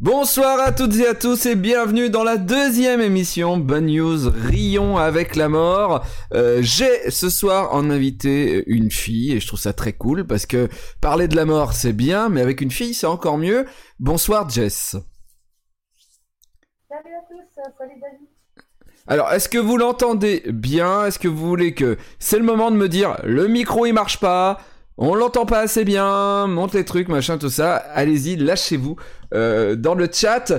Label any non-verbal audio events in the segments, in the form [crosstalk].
Bonsoir à toutes et à tous et bienvenue dans la deuxième émission Bonne News Rions avec la mort. Euh, J'ai ce soir en invité une fille et je trouve ça très cool parce que parler de la mort c'est bien mais avec une fille c'est encore mieux. Bonsoir Jess. Salut à tous, salut David. Alors, est-ce que vous l'entendez bien? Est-ce que vous voulez que c'est le moment de me dire le micro il marche pas on l'entend pas assez bien, monte les trucs, machin, tout ça. Allez-y, lâchez-vous euh, dans le chat.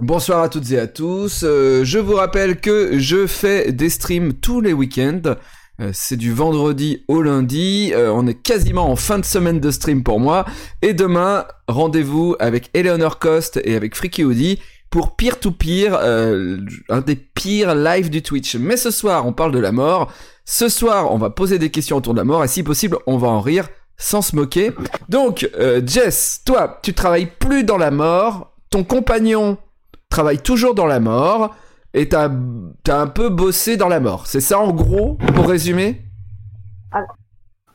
Bonsoir à toutes et à tous. Euh, je vous rappelle que je fais des streams tous les week-ends. Euh, c'est du vendredi au lundi. On est quasiment en fin de semaine de stream pour moi. Et demain, rendez-vous avec Eleanor Cost et avec Freaky Woody pour Pire to euh, un des pires lives du Twitch. Mais ce soir, on parle de la mort. Ce soir, on va poser des questions autour de la mort et si possible, on va en rire sans se moquer. Donc, euh, Jess, toi, tu travailles plus dans la mort. Ton compagnon travaille toujours dans la mort. Et t'as as un peu bossé dans la mort. C'est ça en gros, pour résumer?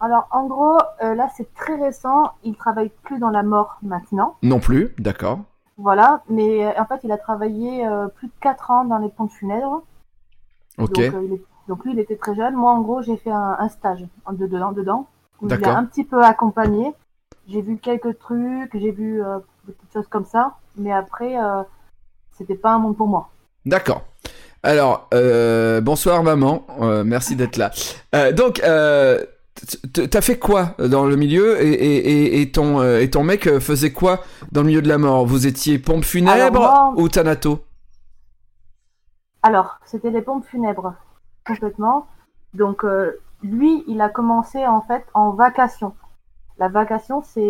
Alors, en gros, euh, là, c'est très récent. Il travaille plus dans la mort maintenant. Non plus, d'accord. Voilà, mais euh, en fait, il a travaillé plus de 4 ans dans les pompes funèbres. Ok. Donc, il est- donc lui, il était très jeune. Moi, en gros, j'ai fait un, un stage en dedans, dedans où il a un petit peu accompagné. J'ai vu quelques trucs, j'ai vu euh, des petites choses comme ça, mais après, euh, c'était pas un monde pour moi. D'accord. Alors, euh, bonsoir maman, Euh, merci d'être là. Euh, donc, t'as fait quoi dans le milieu et, et, et, et ton, et ton mec faisait quoi dans le milieu de la mort? Vous étiez pompe funèbre moi- ou thanato? Alors, c'était les pompes funèbres, complètement. Donc, lui, il a commencé en fait en vacation. La vacation, c'est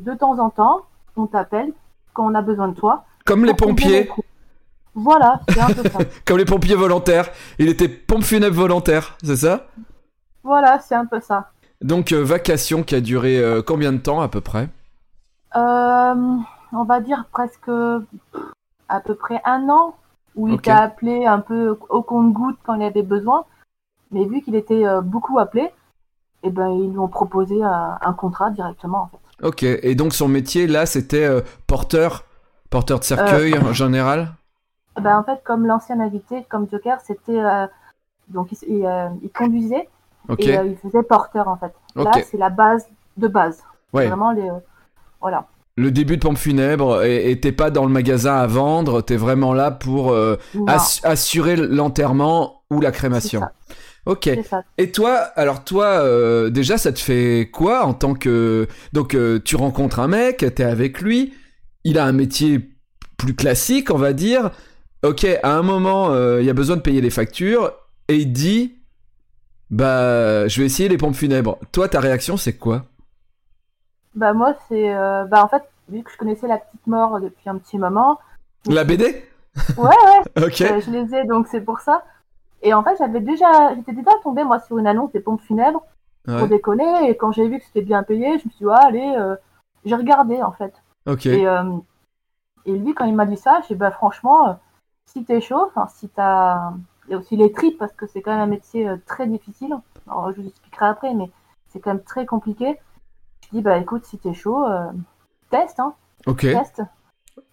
de temps en temps, on t'appelle quand on a besoin de toi. Comme les pompiers. Voilà, c'est un peu ça. [laughs] comme les pompiers volontaires. Il était pompe funèbre volontaire, c'est ça? Voilà, c'est un peu ça. Donc, euh, vacation qui a duré euh, combien de temps à peu près? Euh, on va dire presque à peu près un an où il t'a appelé un peu au compte-goutte quand il avait besoin. Mais vu qu'il était euh, beaucoup appelé, eh ben, ils lui ont proposé un, un contrat directement en fait. Ok, et donc son métier là c'était euh, porteur, porteur de cercueil Euh, en général? Ben, en fait, comme l'ancien invité, comme Joker, c'était. euh, donc, il, euh, conduisait et euh, il faisait porteur, en fait. Là, c'est la base de base. ouais. Vraiment, les. euh, voilà. Le début de pompe funèbre et et t'es pas dans le magasin à vendre, t'es vraiment là pour euh, assurer l'enterrement ou la crémation. Ok. Et toi, alors toi, euh, déjà, ça te fait quoi en tant que donc euh, tu rencontres un mec, t'es avec lui, il a un métier plus classique, on va dire. Ok, à un moment, euh, il y a besoin de payer les factures et il dit, bah, je vais essayer les pompes funèbres. Toi, ta réaction, c'est quoi? Bah, moi, c'est. bah, en fait, vu que je connaissais la petite mort depuis un petit moment. La BD Ouais, ouais, [laughs] Ok. je les ai, donc c'est pour ça. Et en fait, j'avais déjà. J'étais déjà tombée, moi, sur une annonce des pompes funèbres Ouais. pour déconner. Et quand j'ai vu que c'était bien payé, je me suis dit, ah, allez, euh, j'ai regardé, en fait. Ok. Et, euh, et lui, quand il m'a dit ça, j'ai dit, bah, franchement, euh, si t'es chaud, enfin, si t'as. Il y a aussi les tripes, parce que c'est quand même un métier euh, très difficile. Alors, je vous expliquerai après, mais c'est quand même très compliqué. Je dis, bah, écoute, si t'es chaud, teste, hein, Ok. teste.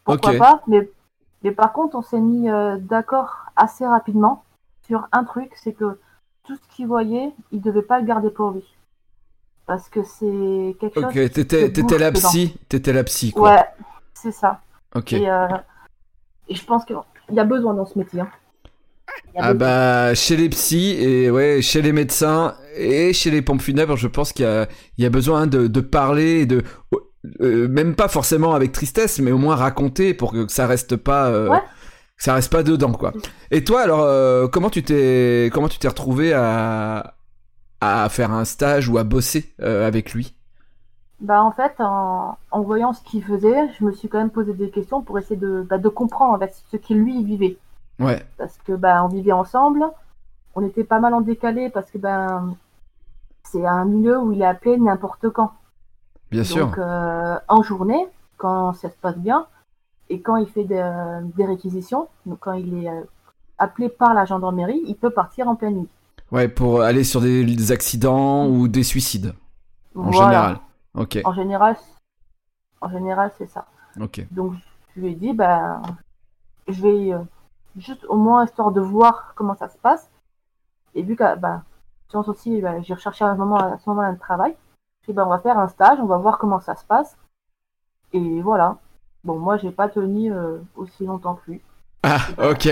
Pourquoi pas, mais, mais par contre, on s'est mis d'accord assez rapidement sur un truc, c'est que tout ce qu'il voyait, il devait pas le garder pour lui. Parce que c'est quelque Ok. chose. T'étais te t'étais la psy. T'étais la psy quoi. Ouais, c'est ça. Ok. Et, euh, et je pense qu'il y a besoin dans ce métier. hein. Ah bah chez les psys et ouais chez les médecins et chez les pompes funèbres je pense qu'il y a, il y a besoin de, de parler de euh, même pas forcément avec tristesse mais au moins raconter pour que ça reste pas euh, Ouais. Ça reste pas dedans quoi. Et toi alors euh, comment tu t'es comment tu t'es retrouvé à à faire un stage ou à bosser euh, avec lui? Bah, en fait, en, en voyant ce qu'il faisait, je me suis quand même posé des questions pour essayer de, bah, de comprendre ce qu'il lui vivait. Ouais. parce que ben on vivait ensemble, on était pas mal en décalé parce que ben c'est un milieu où il est appelé n'importe quand. Bien sûr. Donc euh, en journée, quand ça se passe bien, et quand il fait des, des réquisitions, donc quand il est euh, appelé par la gendarmerie, il peut partir en pleine nuit. Ouais pour aller sur des, des accidents ou des suicides en Voilà. général. Ok. En général, en général c'est ça. Ok. Donc je lui ai dit, ben, je vais euh, juste au moins histoire de voir comment ça se passe. Et vu que, ben, science aussi, ben, j'ai recherché à, un moment, à ce moment-là un travail. Je ben, on va faire un stage, on va voir comment ça se passe. Et voilà. Bon, moi, j'ai pas tenu euh, aussi longtemps que lui. Ah, ok,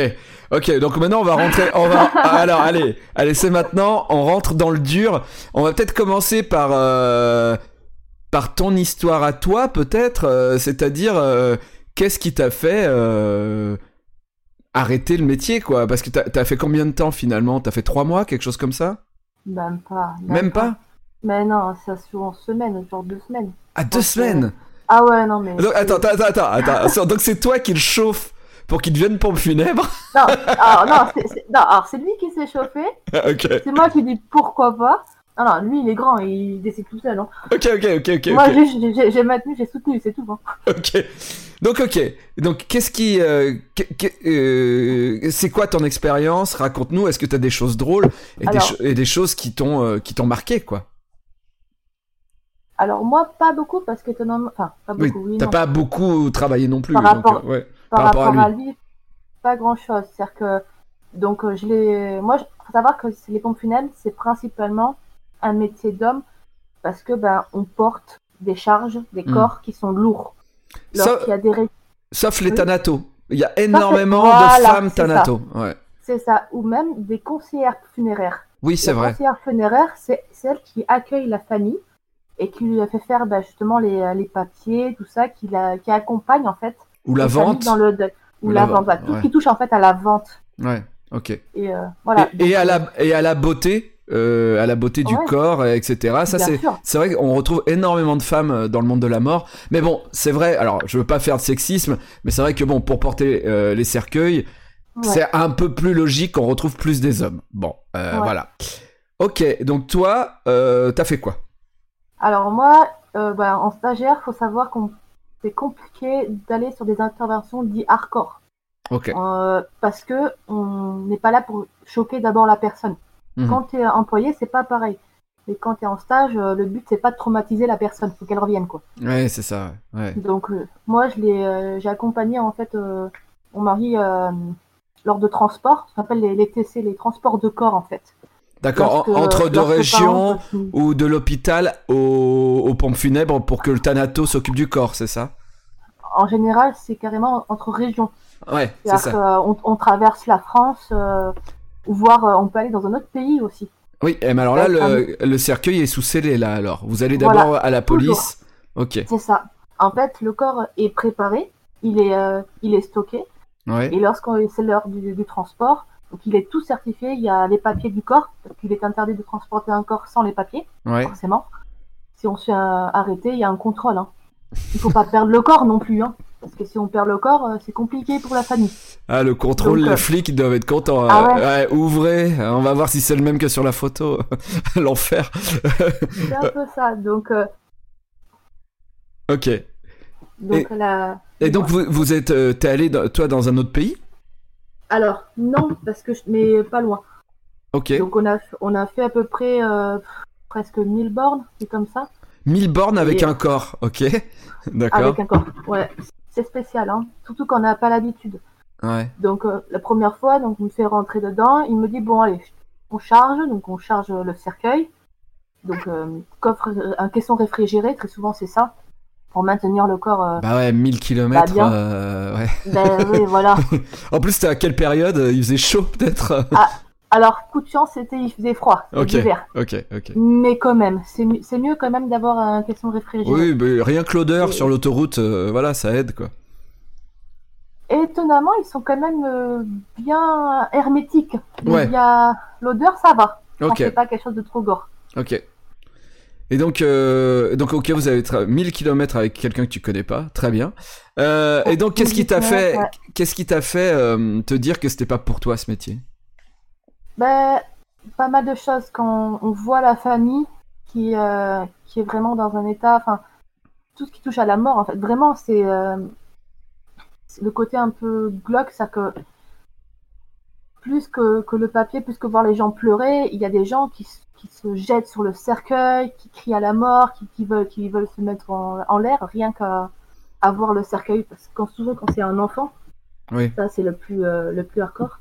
ok. Donc maintenant, on va rentrer. On va. [laughs] Alors, allez, allez, c'est maintenant. On rentre dans le dur. On va peut-être commencer par euh, par ton histoire à toi, peut-être. euh, C'est-à-dire, euh, qu'est-ce qui t'a fait arrêter le métier, quoi? Parce que t'as as fait combien de temps finalement? T'as fait trois mois, quelque chose comme ça? Même pas. Même pas? Mais non, c'est sur en semaine, genre deux semaines. Ah, deux semaines? Ah ouais, non, mais. Donc, attends, attends, attends, attends. [laughs] Donc c'est toi qui le chauffe pour qu'il devienne pompe funèbre? [laughs] Non, alors, non, c'est- c'est- non, alors c'est lui qui s'est chauffé. [laughs] C'est moi qui dis pourquoi pas. Non, non, lui il est grand, il décide tout seul. Hein. ok, ok, ok, ok. Moi juste, j'ai- j'ai j'ai maintenu, j'ai soutenu, c'est tout. Hein. Ok. Donc ok. Donc qu'est-ce qui, euh, qu'est- euh, c'est quoi ton expérience? Raconte-nous. Est-ce que t'as des choses drôles et, des, Alors- cho- et des choses qui t'ont, euh, qui t'ont marqué quoi? Alors moi pas beaucoup parce qu'étonnamment, enfin pas beaucoup, oui, T'as pas beaucoup travaillé non plus. Par rapport- ouais. par, par rapport à lui, pas grand chose. C'est-à-dire que donc euh, je l'ai, moi, il faut savoir que les pompes funèbres c'est principalement un métier d'homme parce que ben on porte des charges, des Hmm. corps qui sont lourds. Ça- Lorsqu'il y a des ré- Sauf les thanatos. Il y a énormément de voilà, femmes thanatos. Ouais. c'est ça, ou même des conseillères funéraires. Oui, c'est vrai. conseillère funéraire, c'est celle qui accueille la famille et qui lui a fait faire bah, justement les, les papiers, tout ça, qui, la, qui accompagne en fait Ou la vente. dans le deuil. Ou, Ou la, la vente, voilà, tout ouais. ce qui touche en fait à la vente. Ouais. Ok. Et euh, voilà. et, et Donc, à euh, la et à la beauté, euh, à la beauté du Ouais. corps, etc. Ça c'est. C'est vrai qu'on retrouve énormément de femmes euh, dans le monde de la mort. Mais bon, c'est vrai, alors je veux pas faire de sexisme, mais c'est vrai que bon, pour porter euh, les cercueils, Ouais. c'est un peu plus logique qu'on retrouve plus des hommes. Bon, euh, Ouais. voilà. Ok, donc toi, euh, t'as fait quoi? Alors moi, euh, bah, en stagiaire, faut savoir qu'on c'est compliqué d'aller sur des interventions dites hardcore. Euh, parce que on n'est pas là pour choquer d'abord la personne. Mhm. Quand tu es employé, c'est pas pareil. Et quand tu es en stage, euh, le but c'est pas de traumatiser la personne, faut qu'elle revienne quoi. Ouais, c'est ça. Ouais. Donc euh, moi je l'ai j'ai accompagné en fait mon mari lors de transports, ça s'appelle les, les TC, les transports de corps en fait. D'accord. Entre deux lorsque, par régions ou de l'hôpital au- aux pompes funèbres pour que le thanato s'occupe du corps, c'est ça En général, c'est carrément entre régions. Ouais, c'est ça. qu'on on traverse la France, euh, voire euh, on peut aller dans un autre pays aussi. Oui, et mais alors là, le, le cercueil est sous scellé là. Alors, vous allez Voilà, d'abord à la police. Ok. C'est ça. En fait, le corps est préparé, il est, euh, il est stocké, Ouais. et lorsqu'on c'est l'heure du, du transport, donc il est tout certifié, il y a les papiers du corps, parce qu'il est interdit de transporter un corps sans les papiers, Ouais. forcément. Si on se fait arrêter, il y a un contrôle. Hein. Il faut pas perdre le corps non plus, hein, parce que si on perd le corps, euh, c'est compliqué pour la famille. Ah, le contrôle, Donc, les euh, flics ils doivent être contents. Ah Euh, ouais. ouais, ouvrez, on va voir si c'est le même que sur la photo. [laughs] L'enfer. C'est un peu ça. Donc, euh, ok. donc la... Et donc, vous, vous êtes, euh, t'es allé, dans- toi, dans un autre pays? Alors, non, parce que je... mais pas loin. Ok. Donc on a, on a fait à peu près euh, presque 1000 bornes, c'est comme ça, 1000 bornes avec Et- un corps, ok. [laughs] D'accord. avec un corps. Ouais, c'est spécial, hein, surtout qu'on n'a pas l'habitude. Ouais. Donc euh, la première fois, donc il me fait rentrer dedans, il me dit bon allez, on charge, donc on charge le cercueil, donc euh, coffre, un caisson réfrigéré, très souvent c'est ça, pour maintenir le corps. euh, Bah ouais, 1000 km. bien. ouais. ben oui, [laughs] voilà. En plus, c'était à quelle période Il faisait chaud, peut-être Alors coup de chance, c'était il faisait froid, Ok. Ok, ok. Mais quand même, c'est mi- c'est mieux quand même d'avoir un caisson réfrigéré. Oui, mais rien que l'odeur sur l'autoroute, euh, voilà, ça aide, quoi. Étonnamment, ils sont quand même euh, bien hermétiques. Ouais. Il y a l'odeur, ça va. Ok, c'est pas quelque chose de trop gore. ok. Et donc, euh, donc ok, vous avez tra- 1000 km avec quelqu'un que tu connais pas, très bien. Euh, et donc, qu'est-ce qui t'a fait, qu'est-ce qui t'a fait euh, te dire que c'était pas pour toi ce métier? Ben, pas mal de choses. Quand on voit la famille qui, euh, qui est vraiment dans un état, enfin, tout ce qui touche à la mort, en fait, vraiment, c'est le côté un peu glauque, c'est que plus que, que le papier, plus que voir les gens pleurer, il y a des gens qui, qui se jettent sur le cercueil, qui crient à la mort, qui, qui veulent, qui veulent se mettre en, en l'air, rien qu'à avoir le cercueil, parce que souvent quand c'est un enfant, Oui. ça c'est le plus euh, le plus hardcore.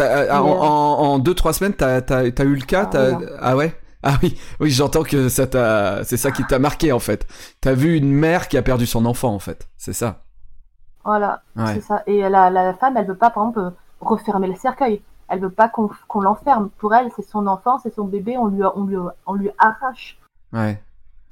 Euh, en, euh, en, en deux trois semaines, t'as as, eu le cas. Ah, ah ouais? Ah oui, oui, j'entends que ça t'a, c'est ça qui t'a marqué en fait. T'as vu une mère qui a perdu son enfant en fait, c'est ça. Voilà, Ouais. c'est ça. Et la, la femme, elle veut pas, par exemple, refermer le cercueil. Elle veut pas qu'on qu'on l'enferme. Pour elle, c'est son enfant, c'est son bébé, on lui, on lui, on lui arrache, Ouais.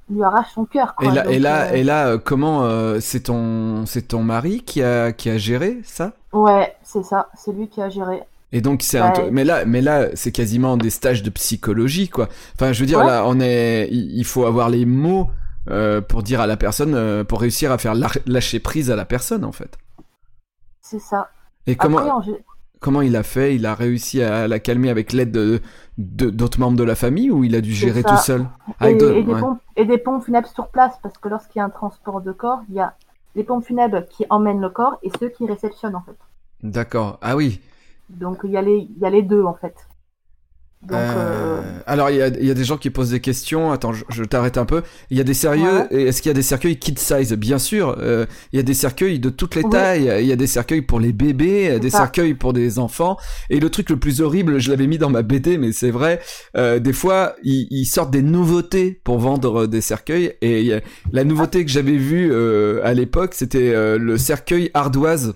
on lui arrache son cœur. Et là, et là, euh, et là, euh, comment euh, c'est ton, c'est ton mari qui a, qui a géré ça? Ouais, c'est ça, c'est lui qui a géré. Et donc c'est un, Ouais. mais là, mais là, c'est quasiment des stages de psychologie quoi. Enfin, je veux dire Ouais. là, on est, il faut avoir les mots euh, pour dire à la personne, euh, pour réussir à faire lâcher prise à la personne en fait. C'est ça. Et comment, Après, comment il a fait? Il a réussi à la calmer avec l'aide de de- d'autres membres de la famille ou il a dû gérer tout seul? Et, des ouais. pompes, et des pompes funèbres sur place, parce que lorsqu'il y a un transport de corps, il y a les pompes funèbres qui emmènent le corps et ceux qui réceptionnent en fait. D'accord. Ah oui. Donc il y a les, il y a les deux en fait. Donc Euh, euh, Alors il y a, il y a des gens qui posent des questions. Attends, je, je t'arrête un peu. Il y a des sérieux. Ouais. Est-ce qu'il y a des cercueils kid size? Bien sûr. euh, il y a des cercueils de toutes les Oui. tailles. Il y a des cercueils pour les bébés, des ça. cercueils pour des enfants. Et le truc le plus horrible, je l'avais mis dans ma BD, mais c'est vrai. des fois, ils, sortent des nouveautés pour vendre des cercueils. Et la nouveauté que j'avais vue à l'époque, c'était le cercueil ardoise,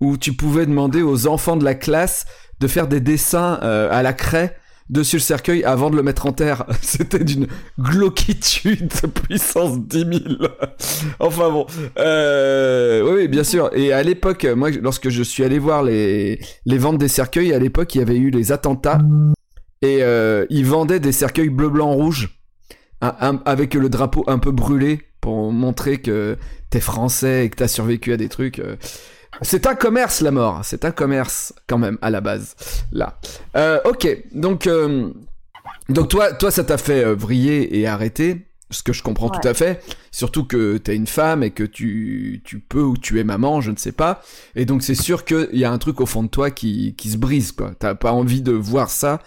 où tu pouvais demander aux enfants de la classe de faire des dessins à la craie dessus le cercueil avant de le mettre en terre. [laughs] C'était d'une glauquitude puissance 10 000. [laughs] enfin bon, euh, oui, bien sûr. Et à l'époque, moi, lorsque je suis allé voir les, ventes des cercueils, à l'époque, il y avait eu les attentats et euh, ils vendaient des cercueils bleu, blanc, rouge avec le drapeau un peu brûlé pour montrer que t'es français et que t'as survécu à des trucs. C'est un commerce la mort, c'est un commerce quand même à la base. Là, Euh, ok, donc euh, donc toi toi ça t'a fait euh, vriller et arrêter, ce que je comprends Ouais. tout à fait. Surtout que t'es une femme et que tu tu peux ou tu es maman, je ne sais pas. Et donc c'est sûr qu'il y a un truc au fond de toi qui qui se brise quoi. T'as pas envie de voir ça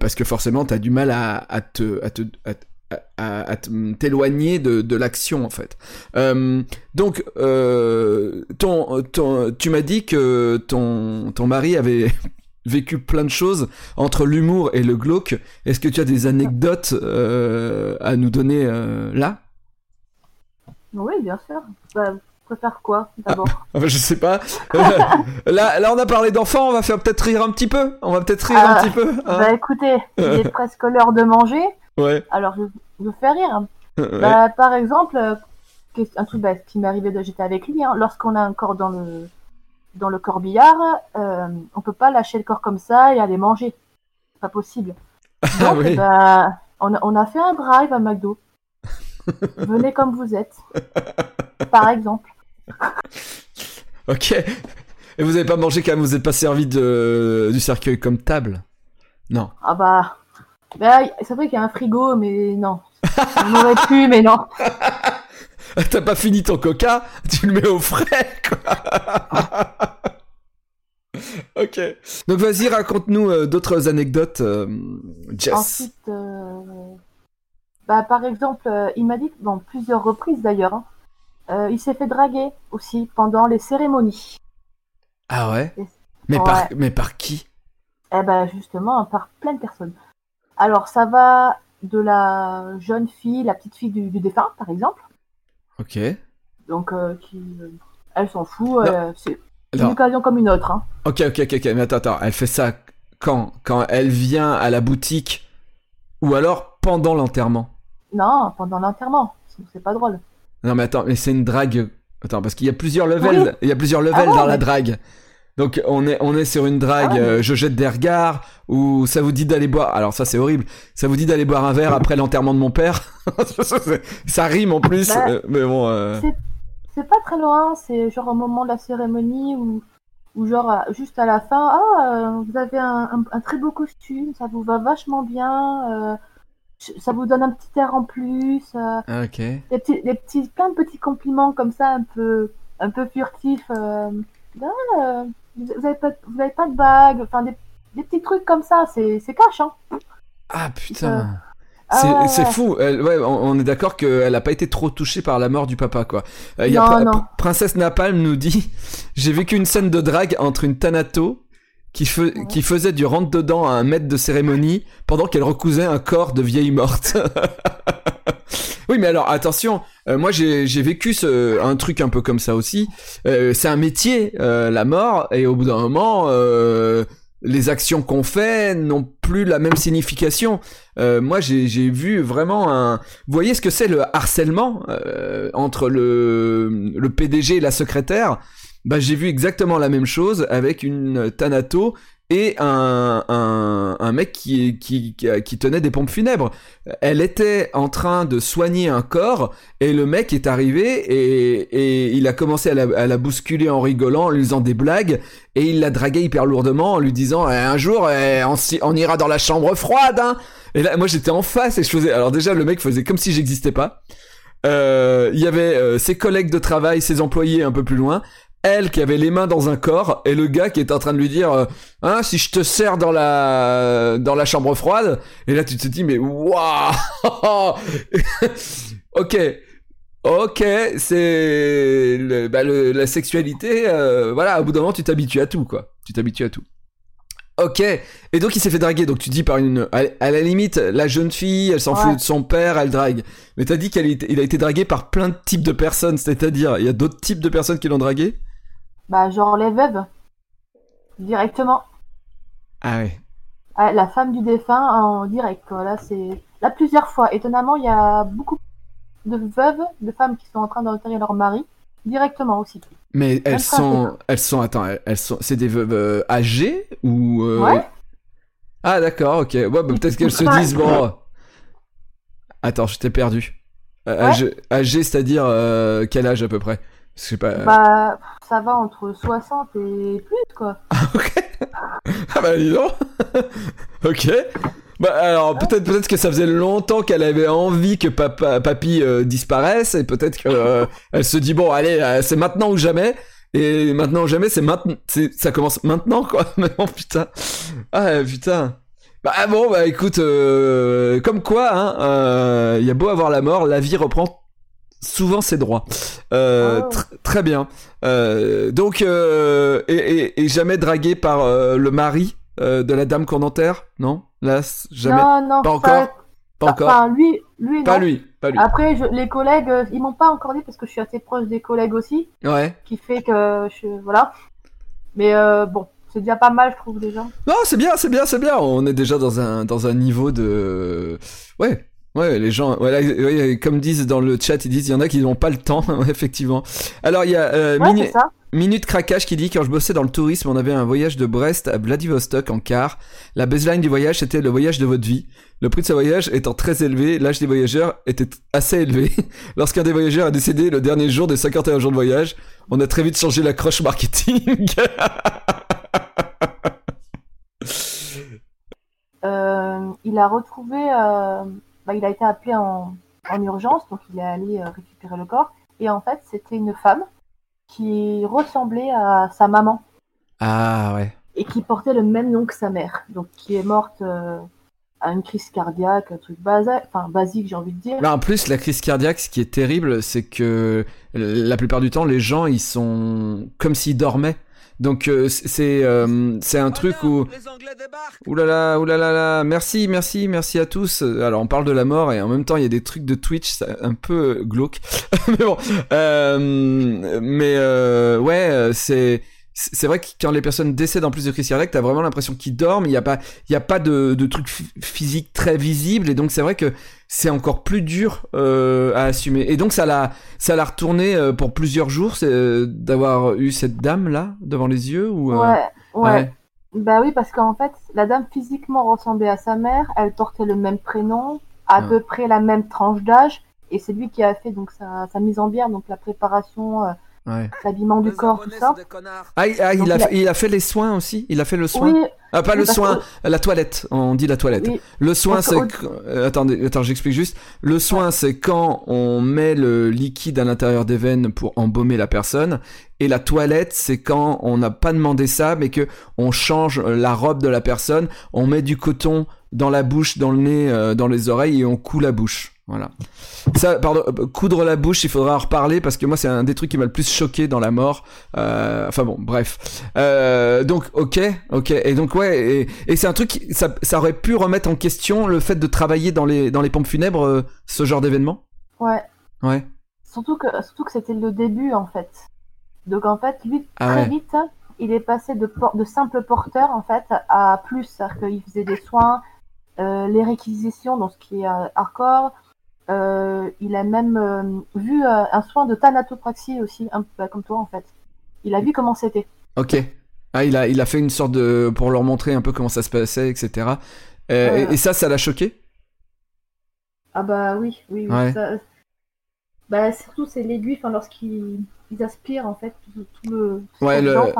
parce que forcément t'as du mal à, à te à te à, à- t'éloigner de, de l'action en fait. Euh, donc, euh, ton, ton, tu m'as dit que ton, ton mari avait [laughs] vécu plein de choses entre l'humour et le glauque. Est-ce que tu as des anecdotes euh, à nous donner là? Oui, bien sûr. Bah, vous préférez quoi d'abord? [laughs] Enfin, Je sais pas. là, là, on a parlé d'enfants. On va faire peut-être rire un petit peu. On va peut-être rire un Ah, petit peu. hein Bah écoutez, il est presque l'heure de manger, ouais. alors je, je fais rire. [laughs] ouais. Bah, par exemple, euh, un truc bah, qui m'est arrivé, de- j'étais avec lui, hein, lorsqu'on a un corps dans le, dans le corbillard, euh, on peut pas lâcher le corps comme ça et aller manger. C'est pas possible. Ah Donc, oui. bah, on, a, on a fait un drive à McDo. [laughs] Venez comme vous êtes. Par exemple. [laughs] Ok. Et vous avez pas mangé quand même, vous êtes pas servi de, du cercueil comme table? Non. Ah bah, bah, c'est vrai qu'il y a un frigo, mais non. On aurait pu, mais non. [laughs] T'as pas fini ton coca, tu le mets au frais, quoi. [laughs] ok. Donc vas-y, raconte-nous euh, d'autres anecdotes, euh, Jess. Ensuite, euh, bah, par exemple, euh, il m'a dit, bon, plusieurs reprises d'ailleurs, hein, il s'est fait draguer aussi pendant les cérémonies. Ah ouais? Et- mais, par, mais par qui? Eh ben justement, par plein de personnes. Alors, ça va de la jeune fille, la petite fille du, du défunt, par exemple. Ok. Donc, euh, qui, euh, elle s'en fout. euh, c'est une occasion comme une autre. Hein. ok, ok, ok, ok, mais attends, attends, elle fait ça quand Quand elle vient à la boutique ou alors pendant l'enterrement? Non, pendant l'enterrement. C'est pas drôle. Non mais attends, mais c'est une drague. Attends, parce qu'il y a plusieurs levels, Oui. il y a plusieurs levels ouais, dans la drague. Donc on est on est sur une drague, Ah euh, je jette des regards ou ça vous dit d'aller boire. Alors ça c'est horrible. Ça vous dit d'aller boire un verre après l'enterrement de mon père? [laughs] ça rime en plus, Bah, euh, mais bon. euh, C'est pas très loin, c'est genre au moment de la cérémonie ou, ou genre juste à la fin. Ah, vous avez un, un- un très beau costume, ça vous va vachement bien. ça vous donne un petit air en plus. euh, ah, Ok. des petits, des petits, plein de petits compliments comme ça, un peu, un peu furtifs. euh, Ah, euh, vous vous avez pas, pas de bague, enfin des, des petits trucs comme ça, c'est, cash, hein. Ah putain. Ah C'est ouais, c'est ouais. fou. Elle- ouais, on, on est d'accord qu'elle a pas été trop touchée par la mort du papa, quoi. Euh, il y a Non, Pr- non. Pr- Princesse Napalm nous dit [laughs] J'ai vécu une scène de drague entre une Thanato qui, fe- Ouais. qui faisait du rentre-dedans à un maître de cérémonie pendant qu'elle recousait un corps de vieille morte. [laughs] oui, mais alors attention, euh, moi j'ai vécu ce, un truc un peu comme ça aussi. Euh, C'est un métier, euh, la mort, et au bout d'un moment, euh, les actions qu'on fait n'ont plus la même signification. Moi j'ai vu vraiment un... Vous voyez ce que c'est le harcèlement entre le, le PDG et la secrétaire? Bah, j'ai vu exactement la même chose avec une Thanato et un, mec qui, tenait des pompes funèbres. Elle était en train de soigner un corps et le mec est arrivé et, et il a commencé à la, bousculer en rigolant, en lui faisant des blagues et il l'a dragué hyper lourdement en lui disant Eh, un jour eh, on ira dans la chambre froide hein et là moi j'étais en face et je faisais alors déjà le mec faisait comme si j'existais pas Euh, il y avait euh, ses collègues de travail ses employés un peu plus loin elle qui avait les mains dans un corps et le gars qui était en train de lui dire euh, hein si je te serre dans la dans la chambre froide. Et là tu te dis mais waouh! [laughs] Ok. Ok c'est le- bah, le- la sexualité euh, voilà au bout d'un moment tu t'habitues à tout quoi. Tu t'habitues à tout. Ok. Et donc il s'est fait draguer. Donc tu dis par une à, à la limite la jeune fille elle s'en Ouais. fout de son père elle drague. Mais t'as dit qu'il a été dragué par plein de types de personnes. C'est-à-dire il y a d'autres types de personnes qui l'ont dragué? Bah, genre les veuves. Directement. ah ouais Ah, La femme du défunt en direct, quoi. Là, c'est. Là, plusieurs fois. Étonnamment, il y a beaucoup de veuves, de femmes qui sont en train d'enterrer leur mari. Directement aussi. Mais elles sont, elles sont, attends, elles- sont, c'est des veuves euh, âgées ou euh, Ouais. Ah d'accord, ok. Ouais, bah, peut-être qu'elles se disent bon. Attends, je t'ai perdu. Euh, Ouais. c'est-à-dire quel âge à peu près? Je sais pas. Bah, ça va entre 60 et plus, quoi. [laughs] ok. ah bah dis donc. [laughs] ok. Bah alors peut-être peut-être que ça faisait longtemps qu'elle avait envie que papa papy euh, disparaisse et peut-être que euh, elle se dit bon allez euh, c'est maintenant ou jamais et maintenant ou jamais c'est maintenant ça commence maintenant quoi [laughs] mais bon putain ah putain bah bon bah écoute comme quoi hein il y a beau avoir la mort la vie reprend souvent ses droits Euh, Oh. tr- très bien Euh, donc euh, et, et- et jamais dragué par le mari de la dame qu'on enterre? Non? Là jamais? Non, non. Pas encore? pas encore? Enfin, lui, lui, pas lui pas lui Après, je- les collègues, ils m'ont pas encore dit parce que je suis assez proche des collègues aussi, ouais qui fait que je. Voilà. Mais bon, c'est déjà pas mal, je trouve, déjà. Non, c'est bien, c'est bien, c'est bien. On est déjà dans un, dans un niveau de. Ouais. Ouais, les gens, voilà, ouais, comme disent dans le chat, ils disent, il y en a qui n'ont pas le temps, [laughs] effectivement. Alors, il y a euh, Ouais. Minute Craquage qui dit, quand je bossais dans le tourisme, on avait un voyage de Brest à Vladivostok en car. La baseline du voyage, c'était le voyage de votre vie. Le prix de ce voyage étant très élevé, l'âge des voyageurs était assez élevé. [laughs] Lorsqu'un des voyageurs a décédé le dernier jour des 51 jours de voyage, on a très vite changé l'accroche marketing. [laughs] Euh, il a retrouvé. euh, bah, il a été appelé en, en urgence, donc il est allé euh, récupérer le corps. Et en fait, c'était une femme qui ressemblait à sa maman ah ouais. et qui portait le même nom que sa mère. Donc, qui est morte euh, à une crise cardiaque, un truc basique, enfin, basique, j'ai envie de dire. Là, en plus, la crise cardiaque, ce qui est terrible, c'est que la plupart du temps, les gens, ils sont comme s'ils dormaient. Donc, euh, c'est euh, c'est un truc où... Là là, là là, merci, merci, merci à tous. Alors, on parle de la mort et en même temps, il y a des trucs de Twitch un peu glauque. [laughs] mais bon, euh, mais euh, ouais, c'est c'est vrai que quand les personnes décèdent en plus de crise cardiaque, t'as vraiment l'impression qu'ils dorment. Il n'y a pas, il y a pas de, de trucs phy- physiques très visibles et donc c'est vrai que c'est encore plus dur euh, à assumer. Et donc ça l'a, ça l'a retourné euh, pour plusieurs jours, c'est euh, d'avoir eu cette dame là devant les yeux ou. euh, Ouais, ouais. ouais. Bah oui, parce qu'en fait, la dame physiquement ressemblait à sa mère, elle portait le même prénom, à Ah. peu près la même tranche d'âge, et c'est lui qui a fait donc sa, sa mise en bière, donc la préparation, euh, ouais. l'habillement du corps, tout ça. Ah, il- ah, il, a, il a- fait- il a fait les soins aussi. Il a fait le soin. Oui, Ah, pas le soin, que- la toilette. On dit la toilette. oui, Le soin, c'est. que- euh, attendez, attends, j'explique juste. Le soin, c'est quand on met le liquide à l'intérieur des veines pour embaumer la personne. Et la toilette, c'est quand on n'a pas demandé ça, mais que on change la robe de la personne, on met du coton dans la bouche, dans le nez, euh, dans les oreilles et on coud la bouche. Voilà. Ça, pardon, euh, coudre la bouche, il faudra en reparler parce que moi, c'est un des trucs qui m'a le plus choqué dans la mort. Euh, enfin bon, bref. Euh, donc, ok, ok. Et donc, ouais, et, et c'est un truc, qui- ça, ça aurait pu remettre en question le fait de travailler dans les, dans les pompes funèbres, euh, ce genre d'événement? Ouais. Ouais. Surtout que, surtout que c'était le début en fait. Donc en fait, lui, Ah très ouais. vite, il est passé de, de simple porteur en fait à plus. C'est-à-dire qu'il faisait des soins, les réquisitions, donc ce qui est hardcore. Euh, il a même euh, vu euh, un soin de thanatopraxie aussi, un peu comme toi en fait. Il a vu comment c'était. Ok. Ah, il a, il a fait une sorte de. pour leur montrer un peu comment ça se passait, etc. Et, et ça, ça l'a choqué? Ah bah oui, oui, oui. Ouais. ça- Bah surtout c'est l'aiguille, enfin lorsqu'ils ils aspirent en fait tout, tout le. tout Ouais, le-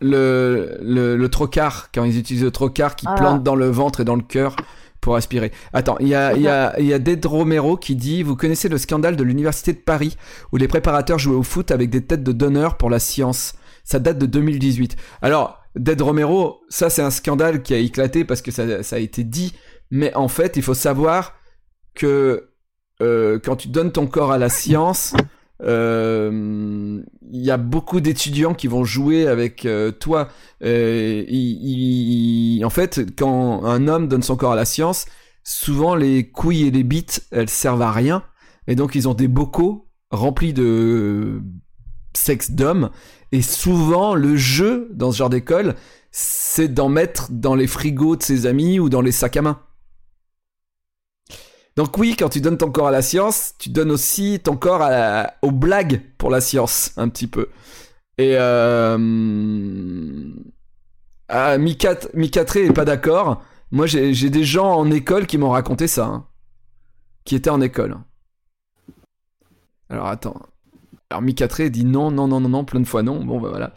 le, le, le trocar, quand ils utilisent le trocar qui Voilà. plante dans le ventre et dans le cœur pour aspirer. Attends, il y a, y a, y a Ded Romero qui dit Vous connaissez le scandale de l'Université de Paris où les préparateurs jouaient au foot avec des têtes de donneurs pour la science Ça date de 2018. Alors, Ded Romero, ça c'est un scandale qui a éclaté parce que ça, ça a été dit, mais en fait, il faut savoir que euh, quand tu donnes ton corps à la science, euh, il y a beaucoup d'étudiants qui vont jouer avec euh, toi. Euh, en fait, quand un homme donne son corps à la science, souvent les couilles et les bites, elles servent à rien. Et donc, ils ont des bocaux remplis de sexe d'homme. Et souvent, le jeu dans ce genre d'école, c'est d'en mettre dans les frigos de ses amis ou dans les sacs à main. Donc oui, quand tu donnes ton corps à la science, tu donnes aussi ton corps aux blagues pour la science, un petit peu. Et euh... ah, Mikat- Mikatré est pas d'accord. Moi, j'ai des gens en école qui m'ont raconté ça, hein. qui étaient en école. Alors attends. Alors Mikatré dit non, non, non, non, non, plein de fois non. Bon, bah voilà.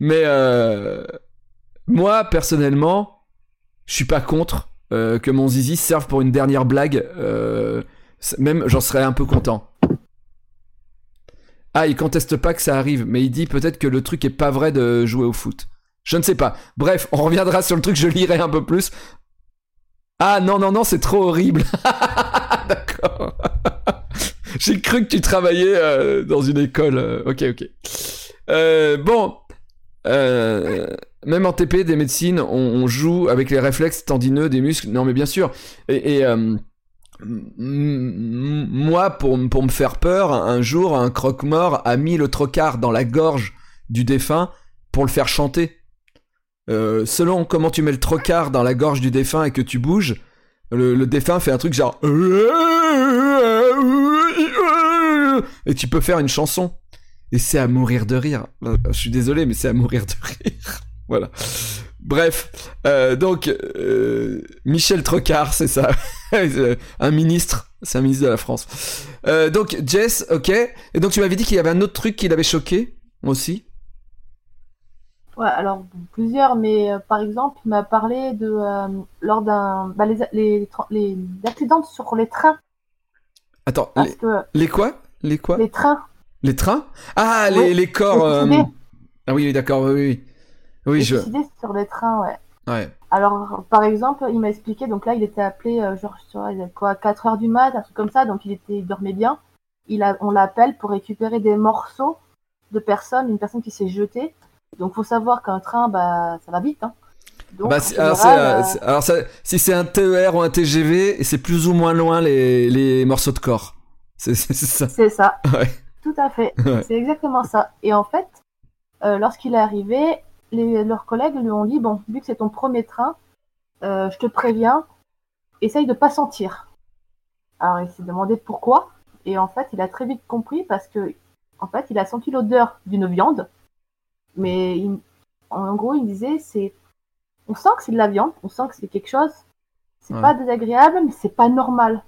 Mais euh... moi, personnellement, je suis pas contre euh, que mon zizi serve pour une dernière blague. euh, même, j'en serais un peu content. Ah, il conteste pas que ça arrive, mais il dit peut-être que le truc est pas vrai de jouer au foot. Je ne sais pas. Bref, on reviendra sur le truc, je lirai un peu plus. Ah non, non, non, c'est trop horrible. [laughs] D'accord. [laughs] J'ai cru que tu travaillais euh, dans une école. ok, ok. Bon. Euh, même en TP des médecines, on, joue avec les réflexes tendineux des muscles. Non, mais bien sûr. Et, euh, moi, pour, me faire peur, un jour, un croque-mort a mis le trocard dans la gorge du défunt pour le faire chanter. Euh, selon comment tu mets le trocard dans la gorge du défunt et que tu bouges, le, le défunt fait un truc genre et tu peux faire une chanson et c'est à mourir de rire. Euh, Je suis désolé, mais c'est à mourir de rire. Voilà. Bref, euh, donc euh, Michel Trocard, c'est ça, [laughs] un ministre, c'est un ministre de la France. Euh, donc Jess, ok. Et donc tu m'avais dit qu'il y avait un autre truc qui l'avait choqué aussi. Ouais, alors plusieurs, mais euh, par exemple, il m'a parlé de euh, lors d'un bah, les, les, accidents sur les trains Attends, les, que les quoi? Les quoi? Les trains Les trains? Ah, Oui, les, corps. euh. Ah oui, oui, d'accord, oui, oui. Oui, je. sur les trains, ouais. Ouais. Alors, par exemple, il m'a expliqué, donc là, il était appelé, euh, genre, avait quoi, 4 heures du mat, un truc comme ça, donc il était, il dormait bien. Il a, on l'appelle pour récupérer des morceaux de personnes, une personne qui s'est jetée. Donc, faut savoir qu'un train, bah, ça va vite, hein. Donc, Bah, alors, général, euh, euh, c'est- alors ça- si c'est un TER ou un TGV, c'est plus ou moins loin les, les morceaux de corps. C'est ça. c'est ça. [laughs] Ouais. Tout à fait. Ouais. C'est exactement ça. Et en fait, euh, lorsqu'il est arrivé, les, leurs collègues lui ont dit, bon, vu que c'est ton premier train, euh, je te préviens, essaye de pas sentir. Alors, il s'est demandé pourquoi. Et en fait, il a très vite compris parce que, en fait, il a senti l'odeur d'une viande. Mais il- en gros, il disait, c'est, on sent que c'est de la viande, on sent que c'est quelque chose. C'est Ouais. pas désagréable, mais c'est pas normal.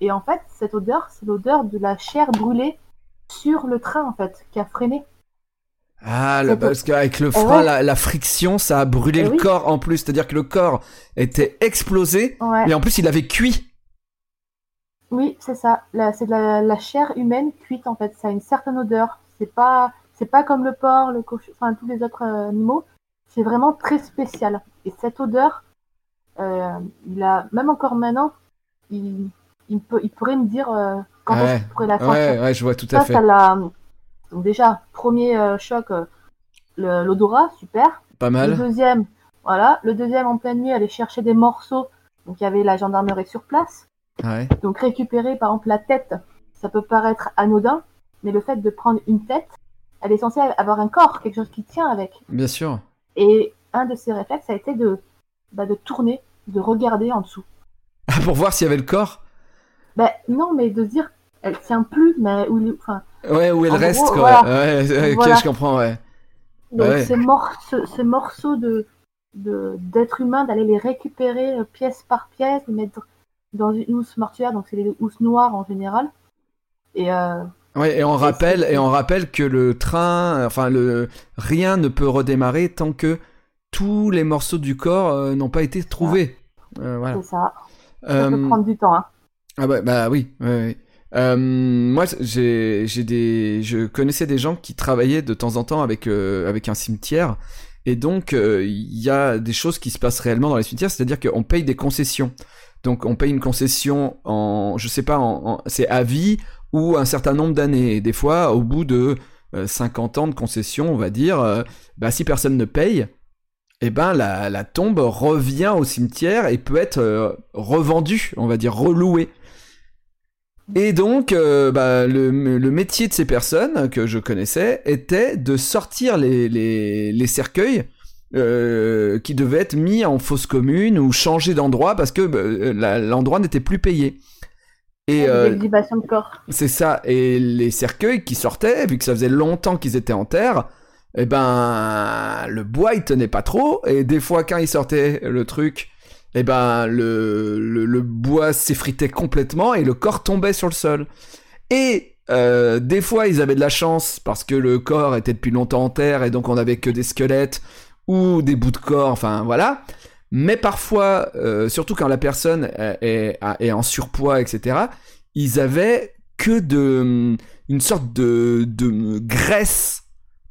Et en fait, cette odeur, c'est l'odeur de la chair brûlée sur le train, en fait, qui a freiné. Ah, le- parce qu'avec le frein, ouais. la, la friction, ça a brûlé Eh le oui. corps en plus. C'est-à-dire que le corps était explosé, Ouais. et en plus il avait cuit. Oui, c'est ça. C'est de la, la chair humaine cuite, en fait. Ça a une certaine odeur. C'est pas, c'est pas comme le porc, le cochon, enfin, tous les autres euh, animaux. C'est vraiment très spécial. Et cette odeur, Euh, il a, même encore maintenant, il, il, peut, il pourrait me dire euh, quand Ouais. est-ce qu'il pourrait la Ouais, sortir. ouais, je vois tout à Ça, fait. ça. Donc déjà, premier euh, choc, euh, le- l'odorat, super. Pas Le mal. deuxième, voilà. Le deuxième, en pleine nuit, aller chercher des morceaux. Donc il y avait la gendarmerie sur place. Ouais. Donc récupérer par exemple la tête, ça peut paraître anodin, mais le fait de prendre une tête, elle est censée avoir un corps, quelque chose qui tient avec. Bien sûr. Et un de ses réflexes a été de, bah, de tourner, de regarder en dessous. Ah, pour voir s'il y avait le corps? Ben non, mais de dire, elle tient plus, mais où, enfin, Ouais, où elle En reste, gros, quoi. voilà. Ouais, ouais, ok, Voilà. je comprends, ouais. donc Ouais. ces, mor- ce- ces morceaux de d'êtres humains, d'aller les récupérer euh, pièce par pièce, les mettre dans une housse mortuaire, donc c'est les housses noires en général. Et euh, Ouais, et on Et rappelle, et on rappelle que le train, enfin le rien ne peut redémarrer tant que tous les morceaux du corps euh, n'ont pas été trouvés. Euh, voilà. c'est ça. Ça Euh, peut prendre du temps. Hein. Ah bah, bah oui, ouais, ouais. Euh, moi, j'ai, j'ai des, je connaissais des gens qui travaillaient de temps en temps avec euh, avec un cimetière, et donc euh, il y a des choses qui se passent réellement dans les cimetières, c'est-à-dire qu'on paye des concessions. Donc on paye une concession en, je sais pas, en, c'est à vie ou un certain nombre d'années. Et des fois, au bout de euh, 50 ans de concession, on va dire, bah si personne ne paye, eh ben la, tombe revient au cimetière et peut être revendue, on va dire relouée. Et donc, euh, bah, le, le métier de ces personnes que je connaissais était de sortir les, les, les cercueils euh, qui devaient être mis en fosse commune ou changer d'endroit parce que bah, la- l'endroit n'était plus payé. Et euh, de corps. c'est ça. Et les cercueils qui sortaient, vu que ça faisait longtemps qu'ils étaient en terre, eh ben, le bois il tenait pas trop. Et des fois, quand ils sortaient le truc, eh ben, le, le, bois s'effritait complètement et le corps tombait sur le sol. Et euh, des fois, ils avaient de la chance parce que le corps était depuis longtemps en terre et donc on avait que des squelettes ou des bouts de corps, enfin voilà. Mais parfois, euh, surtout quand la personne est, est- est en surpoids, etc., ils avaient que de une sorte de, de graisse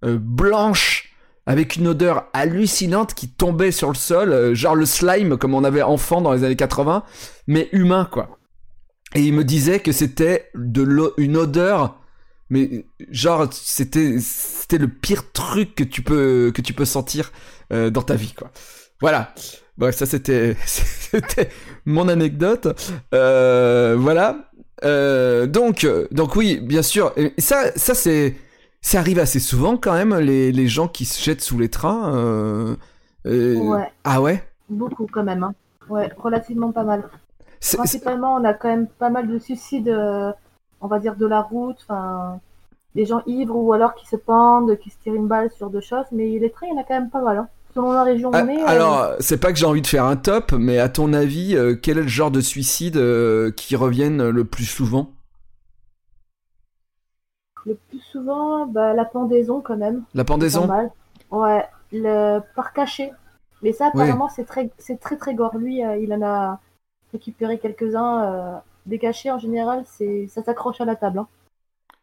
euh, blanche avec une odeur hallucinante qui tombait sur le sol, euh, genre le slime comme on avait enfant dans les années 80, mais humain quoi. Et il me disait que c'était de une odeur, mais genre c'était c'était le pire truc que tu peux que tu peux sentir euh, dans ta vie quoi. Voilà. Bref, ça c'était [laughs] c'était mon anecdote. Euh, voilà. Euh, donc donc oui, bien sûr. Et ça ça c'est ça arrive assez souvent quand même les, les gens qui se jettent sous les trains. euh, euh, Ouais, Ah ouais? beaucoup quand même. Hein. Ouais, relativement pas mal. Principalement, on a quand même pas mal de suicides, euh, on va dire, de la route, enfin, des gens ivres ou alors qui se pendent, qui se tirent une balle sur deux choses, mais les trains, il y en a quand même pas mal. Hein. Selon la région où Ah, on est, euh, Alors, c'est pas que j'ai envie de faire un top, mais à ton avis, euh, quel est le genre de suicide euh, qui reviennent le plus souvent? Le plus souvent, bah, la pendaison quand même. La pendaison. Ouais, le par cachet. Mais ça, Oui. apparemment, c'est très, c'est très très gore. Lui, euh, il en a récupéré quelques-uns. euh, des cachets, en général, c'est, ça s'accroche à la table. hein.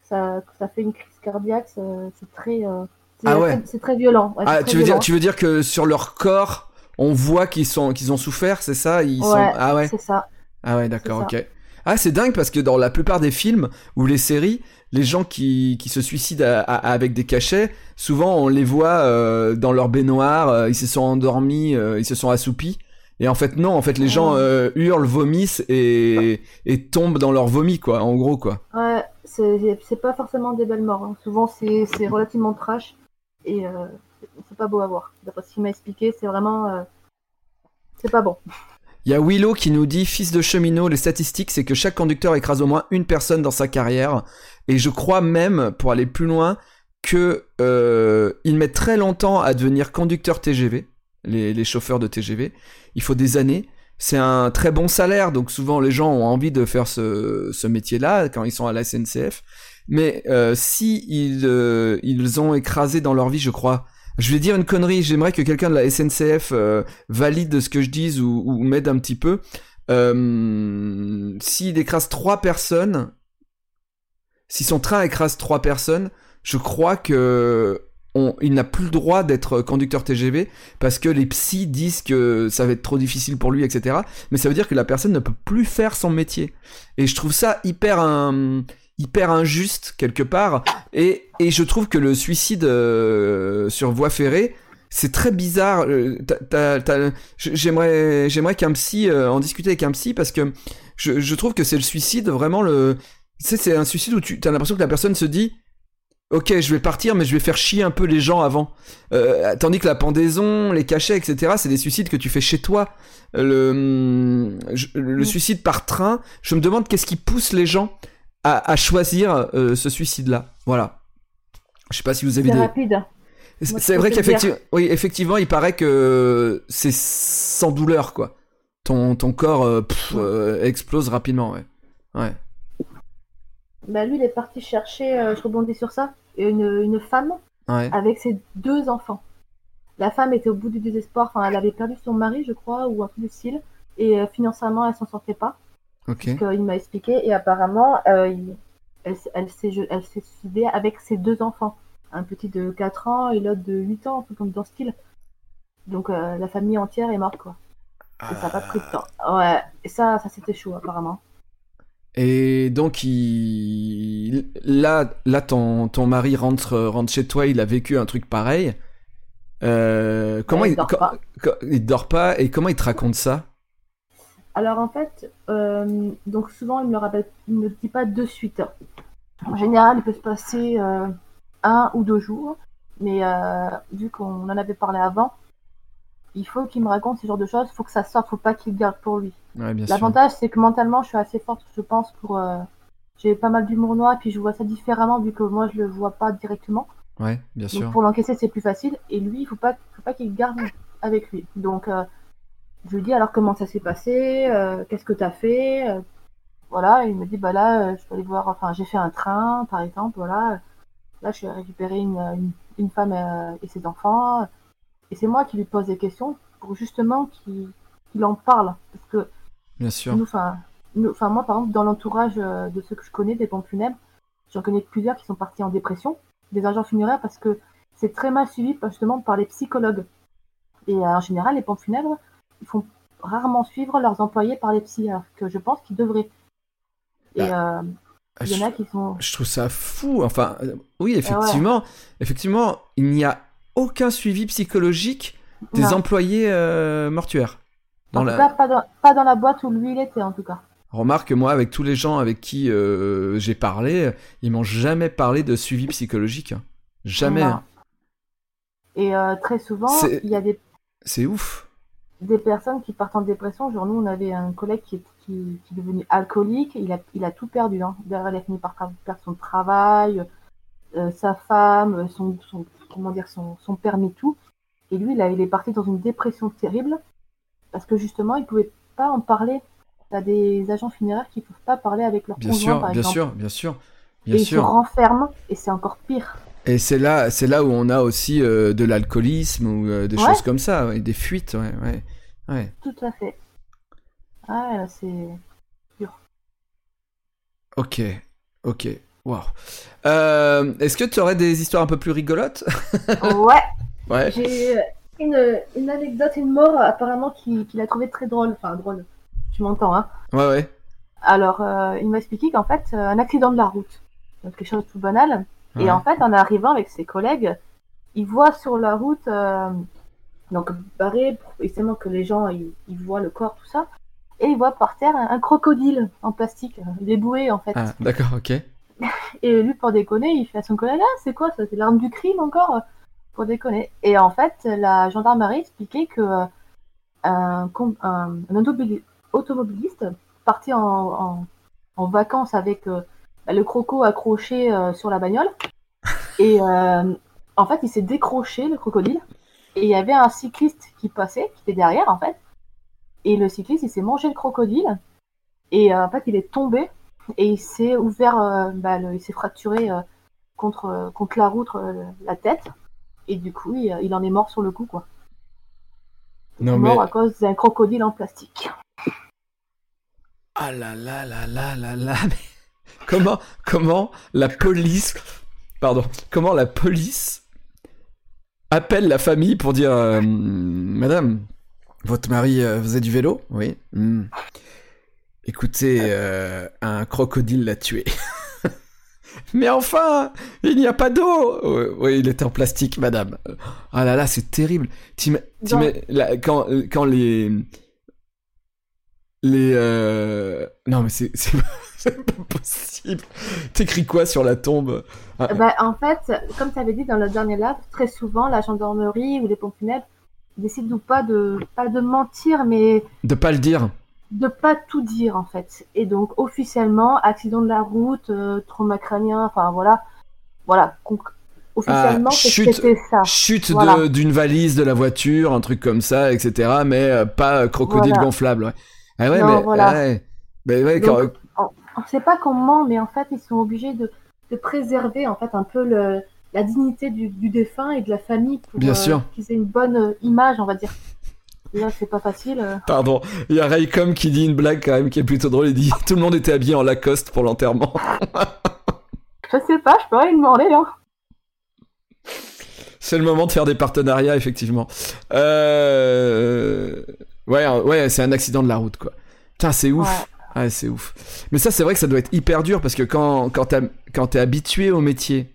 Ça, ça fait une crise cardiaque. C'est très, euh, c'est, Ah ouais. très- c'est très violent. Ouais, Ah, très tu veux dire, tu veux dire que sur leur corps, on voit qu'ils sont, qu'ils ont souffert, c'est ça? Ils sont. Ouais, Ah ouais. C'est ça. Ah ouais, d'accord, ok. Ah, c'est dingue parce que dans la plupart des films ou les séries, les gens qui, qui se suicident à- à- avec des cachets, souvent on les voit euh, dans leur baignoire, euh, ils se sont endormis, euh, ils se sont assoupis. Et en fait, non, en fait, les gens euh, hurlent, vomissent et, et tombent dans leur vomi, quoi, en gros, quoi. Ouais, c'est, pas forcément des belles morts. hein. Souvent, c'est, c'est relativement trash. Et c'est- pas beau à voir. D'après ce qu'il m'a expliqué, c'est vraiment. c'est pas bon. Il y a Willow qui nous dit, fils de cheminot, les statistiques, c'est que chaque conducteur écrase au moins une personne dans sa carrière. Et je crois même, pour aller plus loin, que euh, ils mettent très longtemps à devenir conducteur TGV, les, chauffeurs de TGV. Il faut des années. C'est un très bon salaire, donc souvent les gens ont envie de faire ce, métier-là quand ils sont à la SNCF. Mais euh, si euh, ils ont écrasé dans leur vie, je crois, je vais dire une connerie, j'aimerais que quelqu'un de la SNCF euh, valide ce que je dise ou, m'aide un petit peu. Euh, S'il écrase trois personnes, si son train écrase trois personnes, je crois que on, il n'a plus le droit d'être conducteur TGV parce que les psys disent que ça va être trop difficile pour lui, etc. Mais ça veut dire que la personne ne peut plus faire son métier. Et je trouve ça hyper un hyper injuste quelque part. Et, et je trouve que le suicide euh, sur voie ferrée, c'est très bizarre. Euh, J'aimerais, j'aimerais qu'un psy euh, en discuter avec un psy parce que je, je trouve que c'est le suicide vraiment le. Tu sais, c'est un suicide où tu as l'impression que la personne se dit. Ok, je vais partir, mais je vais faire chier un peu les gens avant. Euh, tandis que la pendaison, les cachets, etc., c'est des suicides que tu fais chez toi. Le, je- le Mm. suicide par train, je me demande qu'est-ce qui pousse les gens à, à choisir euh, ce suicide-là. Voilà. Je sais pas si vous avez C'est des. rapide. C'est vrai qu'effectivement, oui, effectivement, il paraît que c'est sans douleur, quoi. Ton, ton corps euh, pff, euh, explose rapidement, ouais. Ouais. Bah, lui, il est parti chercher, euh, je rebondis sur ça, une, une femme Ouais. avec ses deux enfants. La femme était au bout du désespoir, enfin, elle avait perdu son mari, je crois, ou un truc du style, et financièrement, elle s'en sortait pas, Ok. ce qu'il m'a expliqué, et apparemment, euh, il- elle, s'est suicidée avec ses deux enfants, un petit de 4 ans et l'autre de 8 ans, un peu comme dans ce style. Donc, euh, la famille entière est morte, quoi. Et ça n'a pas pris de temps. Ouais, et ça, ça c'était chaud, apparemment. Et donc, il... là, là ton, ton mari rentre, rentre chez toi, il a vécu un truc pareil. Euh, comment Ouais, il il, dort pas. il dort pas et comment il te raconte ça? Alors en fait, euh, donc souvent il me le rappelle, il me le dit pas de suite. En général, il peut se passer euh, un ou deux jours, mais euh, vu qu'on en avait parlé avant, il faut qu'il me raconte ce genre de choses. Il faut que ça sorte, faut pas qu'il garde pour lui. Ouais. L'avantage, c'est que mentalement, je suis assez forte, je pense, pour. j'ai pas mal d'humour noir, puis je vois ça différemment vu que moi je le vois pas directement. Ouais, bien sûr. Donc pour l'encaisser, c'est plus facile. Et lui, il faut pas, faut pas qu'il garde avec lui. Donc je lui dis alors comment ça s'est passé, euh, qu'est-ce que t'as fait, euh, voilà. Et il me dit bah là, euh, je peux aller voir. Enfin, j'ai fait un train, par exemple, voilà. Là, je suis récupérer une, une, une femme et ses enfants. Et c'est moi qui lui pose des questions pour justement qu'il qu'il en parle, parce que Bien sûr. nous, enfin, nous- moi par exemple dans l'entourage de ceux que je connais des pompes funèbres, j'en connais plusieurs qui sont partis en dépression, des agents funéraires parce que c'est très mal suivi justement par les psychologues. Et euh, en général, les pompes funèbres, font rarement suivre leurs employés par les psys, alors que je pense qu'ils devraient. Et euh, il y en a qui sont. Je trouve ça fou. Enfin, euh, oui, effectivement, effectivement, il n'y a aucun suivi psychologique des Non. employés euh, mortuaires. Dans En la... tout cas, pas dans, pas dans la boîte où lui il était en tout cas. Remarque que moi, avec tous les gens avec qui j'ai parlé, ils m'ont jamais parlé de suivi psychologique. hein. Jamais. Non. Et très souvent, il y a des C'est ouf. Des personnes qui partent en dépression. Genre, nous, on avait un collègue qui est, qui, qui est devenu alcoolique. Il a, il a tout perdu. Hein. Derrière, il a fini par perdre son travail, euh, sa femme, son, son, comment dire, son, son permis, tout. Et lui, là, il est parti dans une dépression terrible parce que justement, il pouvait pas en parler. T'as des agents funéraires qui peuvent pas parler avec leur Bien conjoint, sûr, par bien exemple. sûr, bien sûr, et bien ils se renferment et c'est encore pire. Et c'est là, c'est là où on a aussi euh, de l'alcoolisme ou euh, des Ouais. choses comme ça, ouais, des fuites, ouais, ouais, ouais. Tout à fait. Ah, là, c'est. Ok, ok, wow. Euh, Est-ce que tu aurais des histoires un peu plus rigolotes? [laughs] Ouais, Ouais. J'ai une, une anecdote, une mort apparemment qu'il qu'il a trouvé très drôle. Enfin, drôle. Tu m'entends, hein? Ouais, ouais. Alors, il m'a expliqué qu'en fait, un accident de la route. Donc, quelque chose de tout banal. Ouais. Et en fait, en arrivant avec ses collègues, il voit sur la route, euh, donc barré, justement que les gens ils, ils voient le corps, tout ça. Et il voit par terre un, un crocodile en plastique, déboué en fait. Ah, d'accord, ok. [laughs] Et lui, pour déconner, il fait à son collègue Ah, c'est quoi ça C'est l'arme du crime encore Pour déconner. Et en fait, la gendarmerie expliquait que euh, un, automobiliste parti en, en, en vacances avec euh, le croco accroché euh, sur la bagnole. Et euh, en fait, il s'est décroché, le crocodile. Et il y avait un cycliste qui passait, qui était derrière, en fait. Et le cycliste, il s'est mangé le crocodile. Et euh, en fait, il est tombé et il s'est ouvert, euh, bah, le- il s'est fracturé euh, contre, euh, contre la route, euh, la tête. Et du coup, il, il en est mort sur le coup, quoi. Non, mort mais. à cause d'un crocodile en plastique. Ah là là là là là là, mais comment, comment la police, pardon, comment la police appelle la famille pour dire euh, Madame, votre mari euh, faisait du vélo? Oui. Hmm. Écoutez, euh, un crocodile l'a tué. [laughs] Mais enfin, il n'y a pas d'eau. Oui, il était en plastique, madame. Ah là là, c'est terrible. Quand les les euh, non mais c'est pas, [laughs] pas possible. T'écris quoi sur la tombe? Ah, Bah, en fait, comme tu avais dit dans le dernier live, très souvent, la gendarmerie ou les pompes funèbres décident ou pas de, pas de mentir, mais De pas le dire. de pas tout dire, en fait. Et donc, officiellement, accident de la route, euh, trauma crânien, enfin, voilà. Voilà. Officiellement, Ah, chute. c'était ça. Chute de- Voilà. d'une valise de la voiture, un truc comme ça, etc. Mais euh, pas crocodile Voilà. gonflable. Ouais. Ah ouais, Non, mais voilà. ouais. Mais ouais, Donc, quand- On sait pas comment, mais en fait, ils sont obligés de, de préserver, en fait, un peu le, la dignité du, du défunt et de la famille pour Bien euh, sûr. qu'ils aient une bonne euh, image, on va dire. Là, c'est pas facile. euh. Pardon, il y a Raycom qui dit une blague quand même qui est plutôt drôle. Il dit [laughs] tout le monde était habillé en Lacoste pour l'enterrement. [laughs] Je sais pas, je peux rien lui demander, hein. C'est le moment de faire des partenariats, effectivement. Euh... Ouais, ouais, c'est un accident de la route, quoi. Putain, c'est ouf. Ouais. Ouais, c'est ouf. Mais ça, c'est vrai que ça doit être hyper dur parce que quand, quand t'es habitué au métier,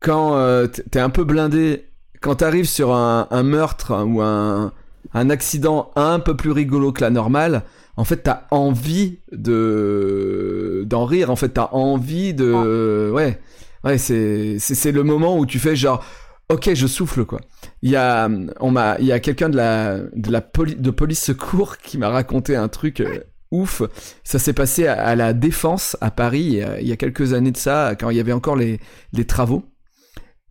quand euh, t'es un peu blindé, quand t'arrives sur un, un meurtre ou un, un accident un peu plus rigolo que la normale, en fait, t'as envie de d'en rire. En fait, t'as envie de ouais ouais c'est le moment où tu fais genre ok je souffle quoi. Il y a on m'a il y a quelqu'un de la de la de police secours qui m'a raconté un truc euh, ouf. Ça s'est passé à, la Défense à Paris il y, a, il y a quelques années de ça quand il y avait encore les les travaux.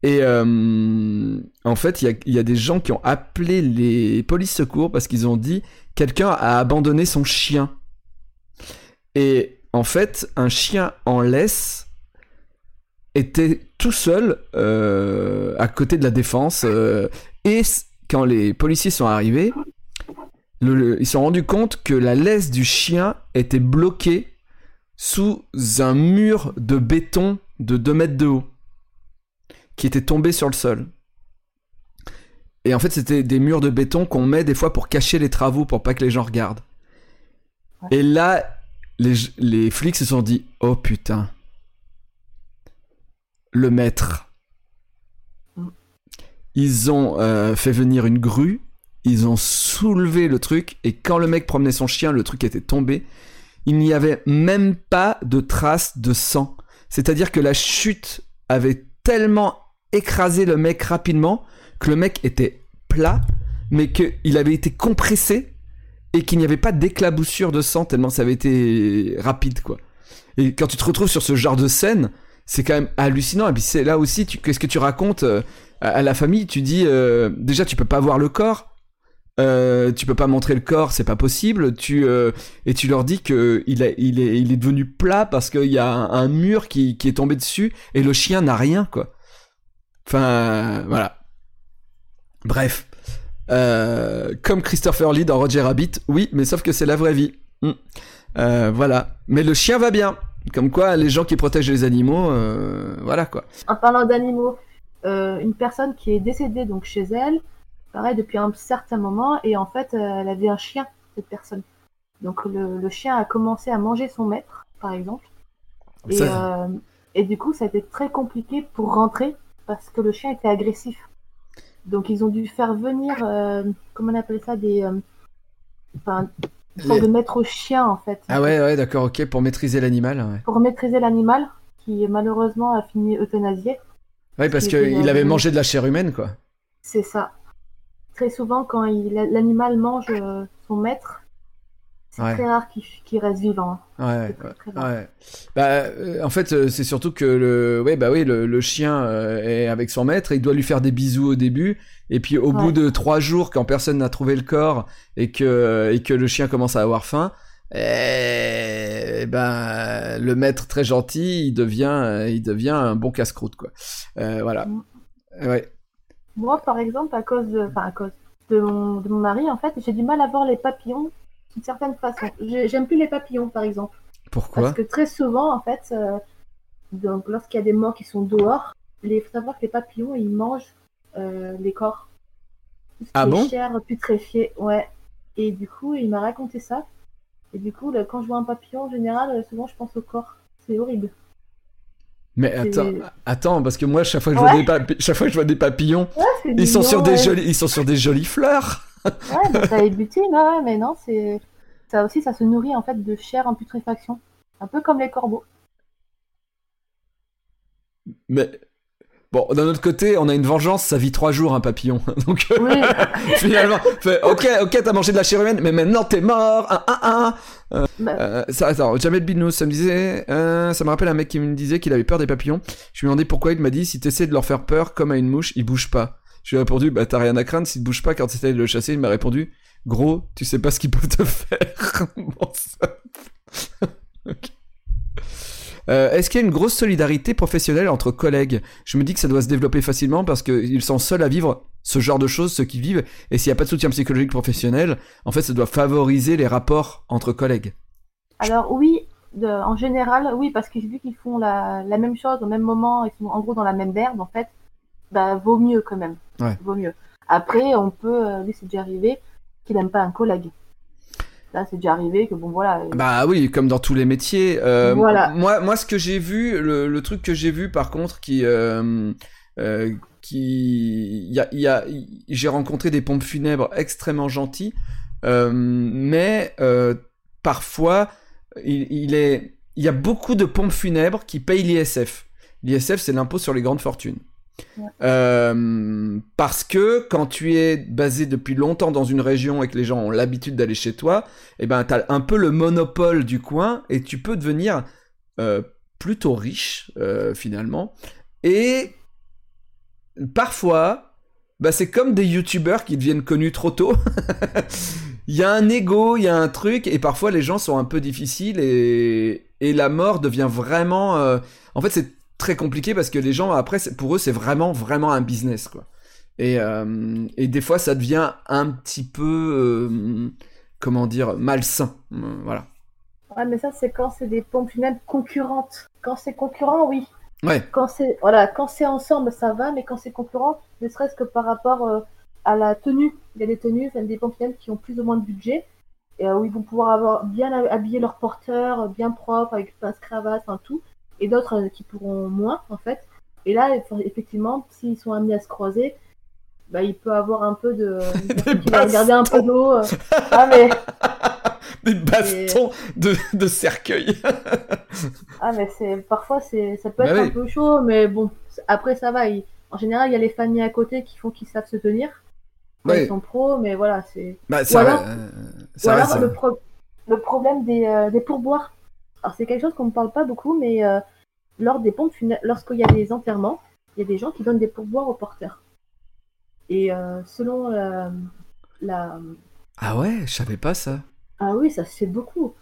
Et euh, en fait, il y a, il y a des gens qui ont appelé les polices secours parce qu'ils ont dit quelqu'un a abandonné son chien. Et en fait, un chien en laisse était tout seul euh, à côté de la défense. euh, et quand les policiers sont arrivés, le- le- ils se sont rendus compte que la laisse du chien était bloquée sous un mur de béton de 2 mètres de haut qui était tombé sur le sol. Et en fait, c'était des murs de béton qu'on met des fois pour cacher les travaux, pour pas que les gens regardent. Et là, les, les flics se sont dit Oh putain, le maître. Ils ont euh, fait venir une grue, ils ont soulevé le truc, et quand le mec promenait son chien, le truc était tombé. Il n'y avait même pas de traces de sang. C'est-à-dire que la chute avait tellement écrasé le mec rapidement que le mec était plat, mais qu'il avait été compressé et qu'il n'y avait pas d'éclaboussure de sang tellement ça avait été rapide, quoi. Et quand tu te retrouves sur ce genre de scène, c'est quand même hallucinant. Et puis c'est là aussi, qu'est-ce que tu racontes euh, à, la famille? Tu dis euh, déjà, tu peux pas voir le corps. Euh, tu peux pas montrer le corps, c'est pas possible. Tu et tu leur dis que il, est devenu plat parce qu'il y a un, mur qui, est tombé dessus et le chien n'a rien quoi. Enfin voilà. Bref, comme Christopher Lee dans Roger Rabbit, oui, mais sauf que c'est la vraie vie. Hmm. Voilà. Mais le chien va bien. Comme quoi, les gens qui protègent les animaux, euh, voilà quoi. En parlant d'animaux, euh, une personne qui est décédée donc chez elle, pareil depuis un certain moment, et en fait euh, elle avait un chien, cette personne. Donc le, le chien a commencé à manger son maître, par exemple. Et, Ça- et du coup ça a été très compliqué pour rentrer parce que le chien était agressif. Donc ils ont dû faire venir, comment on appelle ça, des... enfin, sorte Les- de maître au chien en fait. Ah ouais, ouais, d'accord, ok, pour maîtriser l'animal. Ouais, Pour maîtriser l'animal, qui malheureusement a fini euthanasié. ouais parce qu'il dans avait mangé de la chair humaine, quoi. C'est ça. Très souvent, quand l'animal mange euh, son maître, c'est Ouais. très rare qu'il qu'il reste vivant. hein. Ouais, très, très. Ouais. Bah, euh, en fait, euh, c'est surtout que le, ouais, bah oui, le, le chien euh, est avec son maître, et il doit lui faire des bisous au début, et puis au bout de trois jours, quand personne n'a trouvé le corps et que et que le chien commence à avoir faim, eh ben le maître très gentil, il devient, il devient un bon casse-croûte, quoi. Voilà. Mm. Ouais. Moi, par exemple, à cause de, enfin, à cause de mon, de mon mari, en fait, j'ai du mal à voir les papillons d'une certaine façon. J'ai- J'aime plus les papillons, par exemple. Pourquoi Parce que très souvent, en fait, euh, donc, lorsqu'il y a des morts qui sont dehors, il faut savoir que les papillons, ils mangent les corps. Ah bon chair putréfiée, ouais. Et du coup, il m'a raconté ça. Et du coup, quand je vois un papillon, en général, souvent je pense au corps. C'est horrible. Mais attends, attends, parce que moi, chaque fois que je, vois, des chaque fois que je vois des papillons, ils, sont sur des jolies, ils sont sur des jolies fleurs. Ouais, bah, ça les butine, ouais, mais non, c'est. Ça aussi, ça se nourrit en fait de chair en putréfaction. Un peu comme les corbeaux. Mais Bon, d'un autre côté, on a une vengeance, ça vit trois jours un papillon. [laughs] Donc oui. [laughs] finalement, fait, ok, ok, t'as mangé de la chair humaine, mais maintenant t'es mort. Ah, ah, ah. Euh, bah. euh, ça, attends, jamais de binous, ça me disait, euh, ça me rappelle un mec qui me disait qu'il avait peur des papillons. Je lui ai demandé pourquoi, il m'a dit si t'essaies de leur faire peur comme à une mouche, ils bougent pas. Je lui ai répondu, bah t'as rien à craindre s'ils bougent pas quand t'essaies de le chasser. Il m'a répondu, gros, tu sais pas ce qu'ils peuvent te [laughs] faire. Euh, est-ce qu'il y a une grosse solidarité professionnelle entre collègues? Je me dis que ça doit se développer facilement parce qu'ils sont seuls à vivre ce genre de choses, ceux qui vivent, et s'il n'y a pas de soutien psychologique professionnel, en fait, ça doit favoriser les rapports entre collègues. Alors oui, en général, oui, parce que vu qu'ils font la, même chose au même moment, ils sont en gros dans la même merde, en fait, bah vaut mieux quand même. Vaut mieux. Après, on peut, euh, lui c'est déjà arrivé, qu'il n'aime pas un collègue c'est déjà arrivé que bon voilà. Bah oui, comme dans tous les métiers. Euh, voilà. Moi, moi, ce que j'ai vu, le, truc que j'ai vu par contre, qui, euh, euh, qui, y a, y a, j'ai rencontré des pompes funèbres extrêmement gentilles, mais parfois, il, il, est, il y a beaucoup de pompes funèbres qui payent l'ISF. L'ISF, c'est l'impôt sur les grandes fortunes. Euh, parce que quand tu es basé depuis longtemps dans une région et que les gens ont l'habitude d'aller chez toi, eh ben t'as un peu le monopole du coin et tu peux devenir euh, plutôt riche euh, finalement. Et parfois, bah, c'est comme des youtubeurs qui deviennent connus trop tôt. [laughs] il y a un ego, il y a un truc, et parfois les gens sont un peu difficiles et, et la mort devient vraiment. En fait, c'est très compliqué parce que les gens après pour eux c'est vraiment vraiment un business quoi. Et, euh, et des fois ça devient un petit peu euh, comment dire malsain euh, voilà. Ouais mais ça c'est quand c'est des pompes funèbres concurrentes. Quand c'est concurrent oui. Ouais. Quand c'est voilà quand c'est ensemble ça va mais quand c'est concurrent ne serait-ce que par rapport à la tenue il y a des tenues des pompes funèbres qui ont plus ou moins de budget et où ils vont pouvoir avoir bien habillé leur porteur bien propre avec pince cravate enfin tout et d'autres euh, qui pourront moins en fait. Et là, effectivement, s'ils sont amenés à se croiser, bah, il peut avoir un peu de. [laughs] il va regarder un peu d'eau. Euh. Ah, mais. [laughs] Des bastons de, de, cercueil. [laughs] ah, mais c'est parfois, c'est ça peut bah être un peu chaud, mais bon, après, ça va. En général, il y a les familles à côté qui font qu'ils savent se tenir. Ils sont pros, mais voilà, c'est. Bah, ça, ou alors, ça, ou alors le, le, problème des, euh, des pourboires. Alors c'est quelque chose qu'on ne parle pas beaucoup, mais euh, lors des pompes lorsqu'il y a des enterrements, il y a des gens qui donnent des pourboires aux porteurs. Et euh, selon la, Ah ouais, je savais pas ça. Ah oui, ça se fait beaucoup.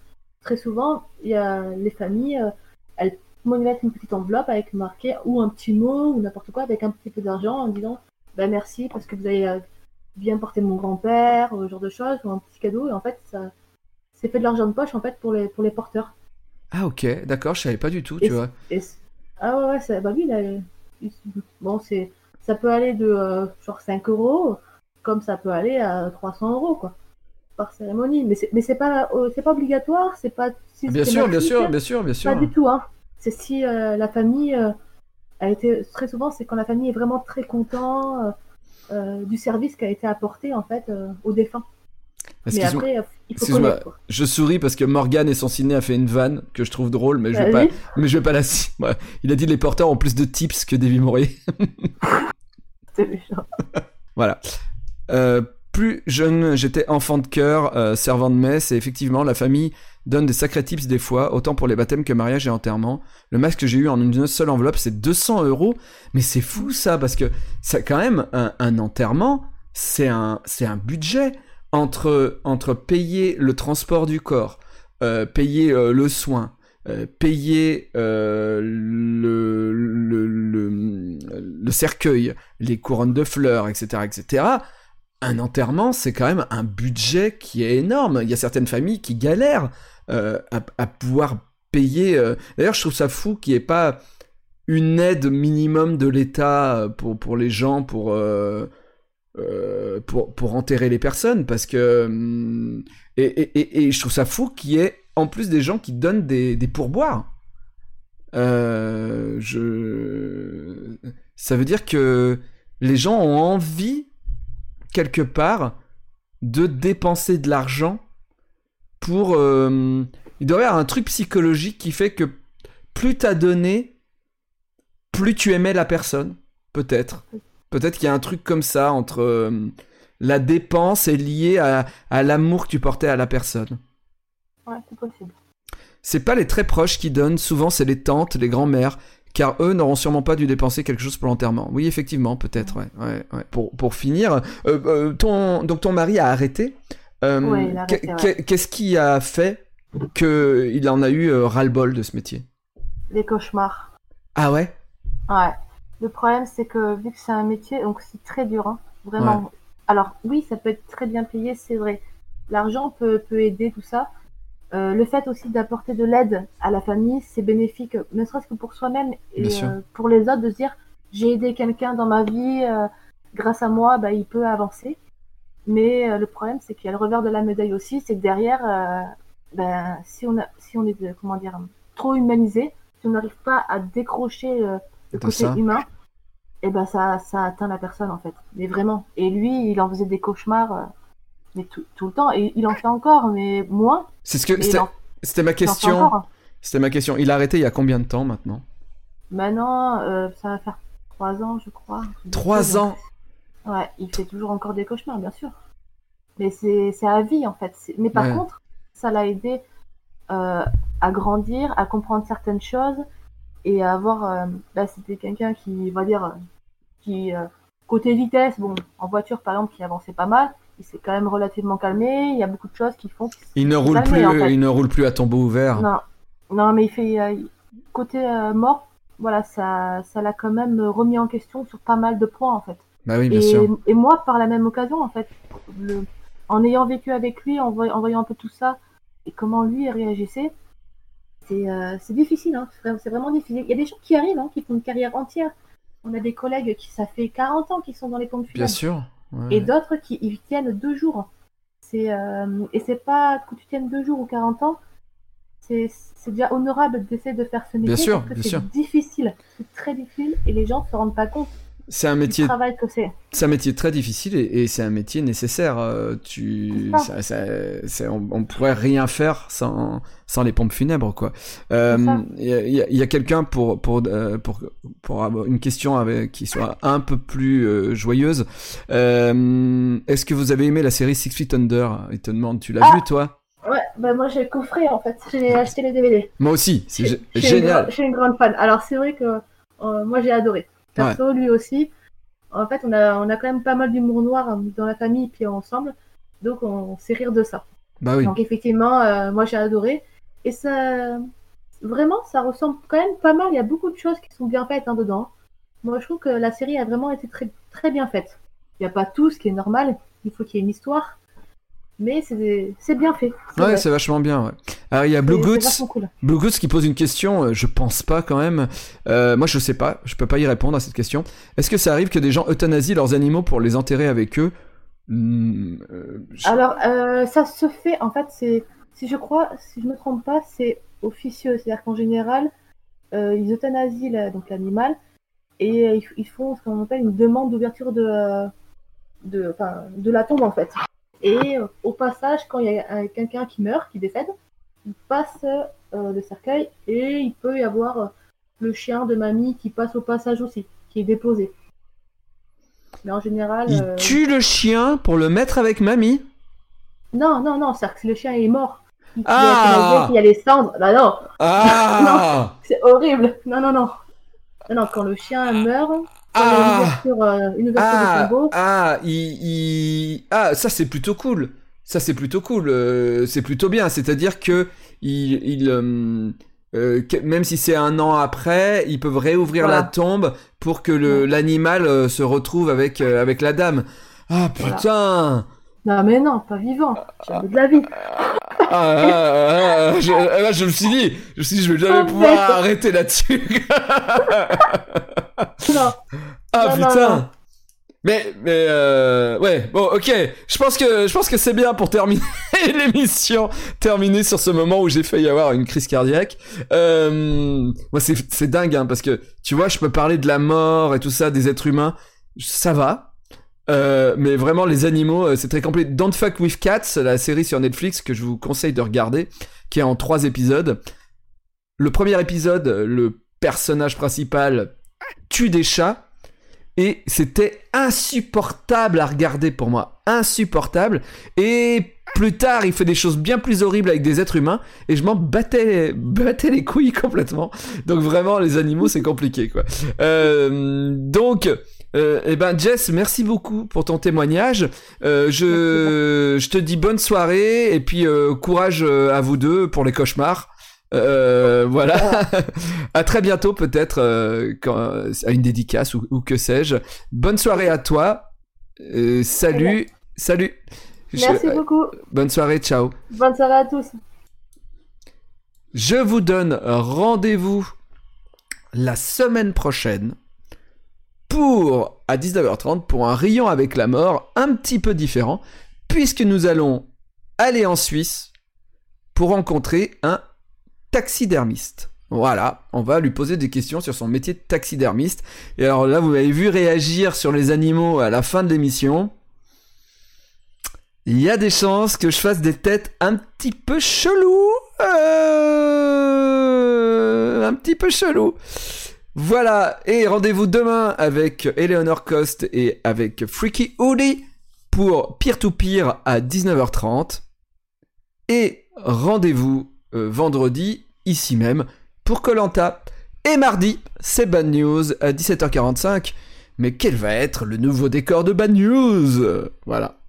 Très souvent, il y a les familles, euh, elles mettent une petite enveloppe avec marqué ou un petit mot ou n'importe quoi avec un petit peu d'argent en disant bah merci parce que vous avez bien porté mon grand-père, ce genre de choses, ou un petit cadeau. Et en fait, ça c'est fait de l'argent de poche en fait pour les, pour les porteurs. Ah ok, d'accord, je savais pas du tout, tu vois. ah ouais, ouais bah oui, là, bon, c'est, ça peut aller de euh, genre 5 euros, comme ça peut aller à 300 euros, quoi, par cérémonie. Mais c'est, mais c'est pas, euh, c'est pas obligatoire, c'est pas. bien sûr, bien sûr, bien sûr, bien sûr. Pas du tout, hein. C'est si euh, la famille a été, très souvent, c'est quand la famille est vraiment très content du service qui a été apporté en fait aux défunts. Il faut Je souris parce que Morgan et son ciné a fait une vanne que je trouve drôle, mais je vais pas, mais je vais pas la. [laughs] Il a dit les porteurs ont plus de tips que Davy Mourier. [laughs] C'est méchant. [laughs] voilà. Euh, plus jeune, j'étais enfant de cœur, euh, servant de messe, et effectivement, la famille donne des sacrés tips des fois, autant pour les baptêmes que mariage et enterrement. Le masque que j'ai eu en une seule enveloppe, c'est 200 euros. Mais c'est fou ça, parce que ça, quand même, un, un enterrement, c'est un, c'est un budget entre, entre payer le transport du corps, euh, payer euh, le soin, euh, payer le, le, le, cercueil, les couronnes de fleurs, etc., etc., un enterrement, c'est quand même un budget qui est énorme. Il y a certaines familles qui galèrent à, à, pouvoir payer. D'ailleurs, je trouve ça fou qu'il n'y ait pas une aide minimum de l'État pour, pour les gens, pour, euh, pour, pour enterrer les personnes, parce que... hum, Et, et, et, je trouve ça fou qu'il y ait en plus des gens qui donnent des, des pourboires. Euh, je... Ça veut dire que les gens ont envie, quelque part, de dépenser de l'argent pour... euh, Il doit y avoir un truc psychologique qui fait que plus t'as donné, plus tu aimais la personne, peut-être. Peut-être qu'il y a un truc comme ça entre euh, la dépense est liée à, à l'amour que tu portais à la personne. Ouais, c'est possible. C'est pas les très proches qui donnent, souvent c'est les tantes, les grands-mères, car eux n'auront sûrement pas dû dépenser quelque chose pour l'enterrement. Oui, effectivement, peut-être, ouais, ouais, ouais. Pour, pour finir, euh, euh, ton, donc ton mari a arrêté. Euh, Ouais, ouais. Qu'est-ce qui a fait qu'il en a eu ras-le-bol de ce métier? Les cauchemars. Ah ouais? Ouais. Le problème, c'est que vu que c'est un métier, donc c'est très dur, hein, vraiment. Alors oui, ça peut être très bien payé, c'est vrai. L'argent peut, peut aider tout ça. Euh, le fait aussi d'apporter de l'aide à la famille, c'est bénéfique, ne serait-ce que pour soi-même et euh, pour les autres, de se dire j'ai aidé quelqu'un dans ma vie, euh, grâce à moi, bah, il peut avancer. Mais le problème, c'est qu'il y a le revers de la médaille aussi, c'est que derrière, ben, si on a, si on est, comment dire, trop humanisé, si on n'arrive pas à décrocher côté ça. humain, et ben ça, ça atteint la personne en fait. Mais vraiment. Et lui, il en faisait des cauchemars, euh, mais tout, tout le temps. Et il en fait encore, mais moins. C'est ce que c'était ma question. C'était ma question. Il a arrêté il y a combien de temps maintenant? Maintenant, euh, ça va faire trois ans, je crois. Trois ans? Ouais, il fait toujours encore des cauchemars, bien sûr. Mais c'est à vie en fait. Mais par Ouais. contre, ça l'a aidé euh, à grandir, à comprendre certaines choses et à avoir. euh, Là, c'était quelqu'un qui, va dire, euh, qui euh, côté vitesse, bon, en voiture par exemple, qui avançait pas mal. Il s'est quand même relativement calmé. Il y a beaucoup de choses qui font. Il ne roule calmé, plus. en fait. Il ne roule plus à tombeau ouvert. Non, non, mais il fait euh, côté euh, mort. Voilà, ça, ça l'a quand même remis en question sur pas mal de points en fait. Bah oui, bien Et, sûr. et moi, par la même occasion, en fait, le- en ayant vécu avec lui, en, voy- en voyant un peu tout ça, et comment lui réagissait, c'est euh, c'est difficile, hein. c'est c'est vraiment difficile. Il y a des gens qui arrivent, hein, qui font une carrière entière. On a des collègues qui, ça fait 40 ans qu'ils sont dans les pompes Bien funèbres, sûr. ouais. et d'autres qui y tiennent deux jours. C'est euh, et c'est pas que tu tiennes deux jours ou 40 ans, c'est c'est déjà honorable d'essayer de faire ce métier sûr, parce que bien c'est sûr. difficile, c'est très difficile, et les gens se rendent pas compte C'est un métier c'est. Un très difficile et, et c'est un métier nécessaire. euh, tu, C'est ça, ça- ça- on, on pourrait rien faire sans, sans les pompes funèbres, quoi. Euh. Il y a, il y a- il y a quelqu'un pour pour, euh, pour pour avoir une question avec, qui soit un peu plus euh, joyeuse. Est-ce que vous avez aimé la série Six Feet Under? Il te demande, tu l'as Ah vu toi? Ouais, bah moi j'ai le coffret en fait, j'ai acheté les DVD. Moi aussi, c'est génial. Je suis une grande fan. Alors c'est vrai que moi j'ai adoré. Perso, lui aussi. En fait, on a, on a quand même pas mal d'humour noir hein, dans la famille puis ensemble. Donc on sait rire de ça. Bah oui. Donc effectivement, euh, moi j'ai adoré. Et ça, vraiment, ça ressemble quand même pas mal. Il y a beaucoup de choses qui sont bien faites hein, dedans. Moi je trouve que la série a vraiment été très, très bien faite. Il n'y a pas tout ce qui est normal. Il faut qu'il y ait une histoire. Mais c'est bien fait. Ouais, c'est vachement bien. Ouais. Alors il y a Blue Goods. cool. Blue Goods qui pose une question, euh, je pense pas quand même. Euh, moi je sais pas, je peux pas y répondre à cette question. Est-ce que ça arrive que des gens euthanasient leurs animaux pour les enterrer avec eux? Hmm, euh, je- Alors, euh, ça se fait, en fait, c'est, si je crois, si je me trompe pas, c'est officieux. C'est-à-dire qu'en général, ils euthanasient la- donc l'animal et ils, ils font ce qu'on appelle une demande d'ouverture de, de, de la tombe, en fait. Et euh, au passage, quand il y a un- quelqu'un qui meurt, qui décède, il passe euh, le cercueil et il peut y avoir euh, le chien de mamie qui passe au passage aussi, qui est déposé. Mais en général. Il euh, tue le chien pour le mettre avec mamie Non, non, non, c'est-à-dire que si le chien est mort, il Ah il y a les cendres. Bah non, Ah [laughs] c'est horrible. Non, non, non. Non, non, quand le chien meurt, une Ah ouverture, euh, une ouverture de Ah, ah, il, il- ah, ça c'est plutôt cool. Ça c'est plutôt cool. euh, c'est plutôt bien. C'est-à-dire que il, il, euh, euh, même si c'est un an après, ils peuvent réouvrir Voilà. la tombe pour que Ouais. l'animal se retrouve avec avec la dame. Ah Voilà. Non, mais non, pas vivant. Jamais de la vie. Ah, ah, ah, ah, je, ah, là, je me suis dit, je me suis dit, je vais jamais Oh, pouvoir merde. arrêter là-dessus. [laughs] Non. Ah non, putain. non. Mais mais euh, ouais bon ok je pense que je pense que c'est bien pour terminer [laughs] l'émission terminer sur ce moment où j'ai failli avoir une crise cardiaque euh, moi c'est c'est dingue hein, parce que tu vois je peux parler de la mort et tout ça des êtres humains ça va euh, mais vraiment les animaux euh, c'est très complet Don't Fuck With Cats la série sur Netflix que je vous conseille de regarder qui est en trois épisodes le premier épisode le personnage principal tue des chats et c'était insupportable à regarder pour moi, insupportable. Et plus tard, il fait des choses bien plus horribles avec des êtres humains, et je m'en battais, battais les couilles [laughs] complètement. Donc vraiment, les animaux, c'est compliqué, quoi. Euh, donc, euh, eh ben Jess, merci beaucoup pour ton témoignage. Euh, je, je te dis bonne soirée et puis euh, courage à vous deux pour les cauchemars. Voilà. [laughs] à très bientôt peut-être à une dédicace ou, ou que sais-je. Bonne soirée à toi. Salut, salut. Je- Merci beaucoup. bonne soirée, ciao. Bonne soirée à tous. Je vous donne rendez-vous la semaine prochaine pour à 19h30 pour un rayon avec la mort un petit peu différent puisque nous allons aller en Suisse pour rencontrer un taxidermiste. Voilà, on va lui poser des questions sur son métier de taxidermiste. Et alors là, vous m'avez vu réagir sur les animaux à la fin de l'émission. Il y a des chances que je fasse des têtes un petit peu chelou. Euh, un petit peu chelou. Voilà, et rendez-vous demain avec Eleanor Cost et avec Freaky Hoodie pour Peer to Peer à 19h30. Et rendez-vous euh, vendredi, ici même, pour Colanta. Et mardi, c'est Bad News à 17h45. Mais quel va être le nouveau décor de Bad News? Voilà.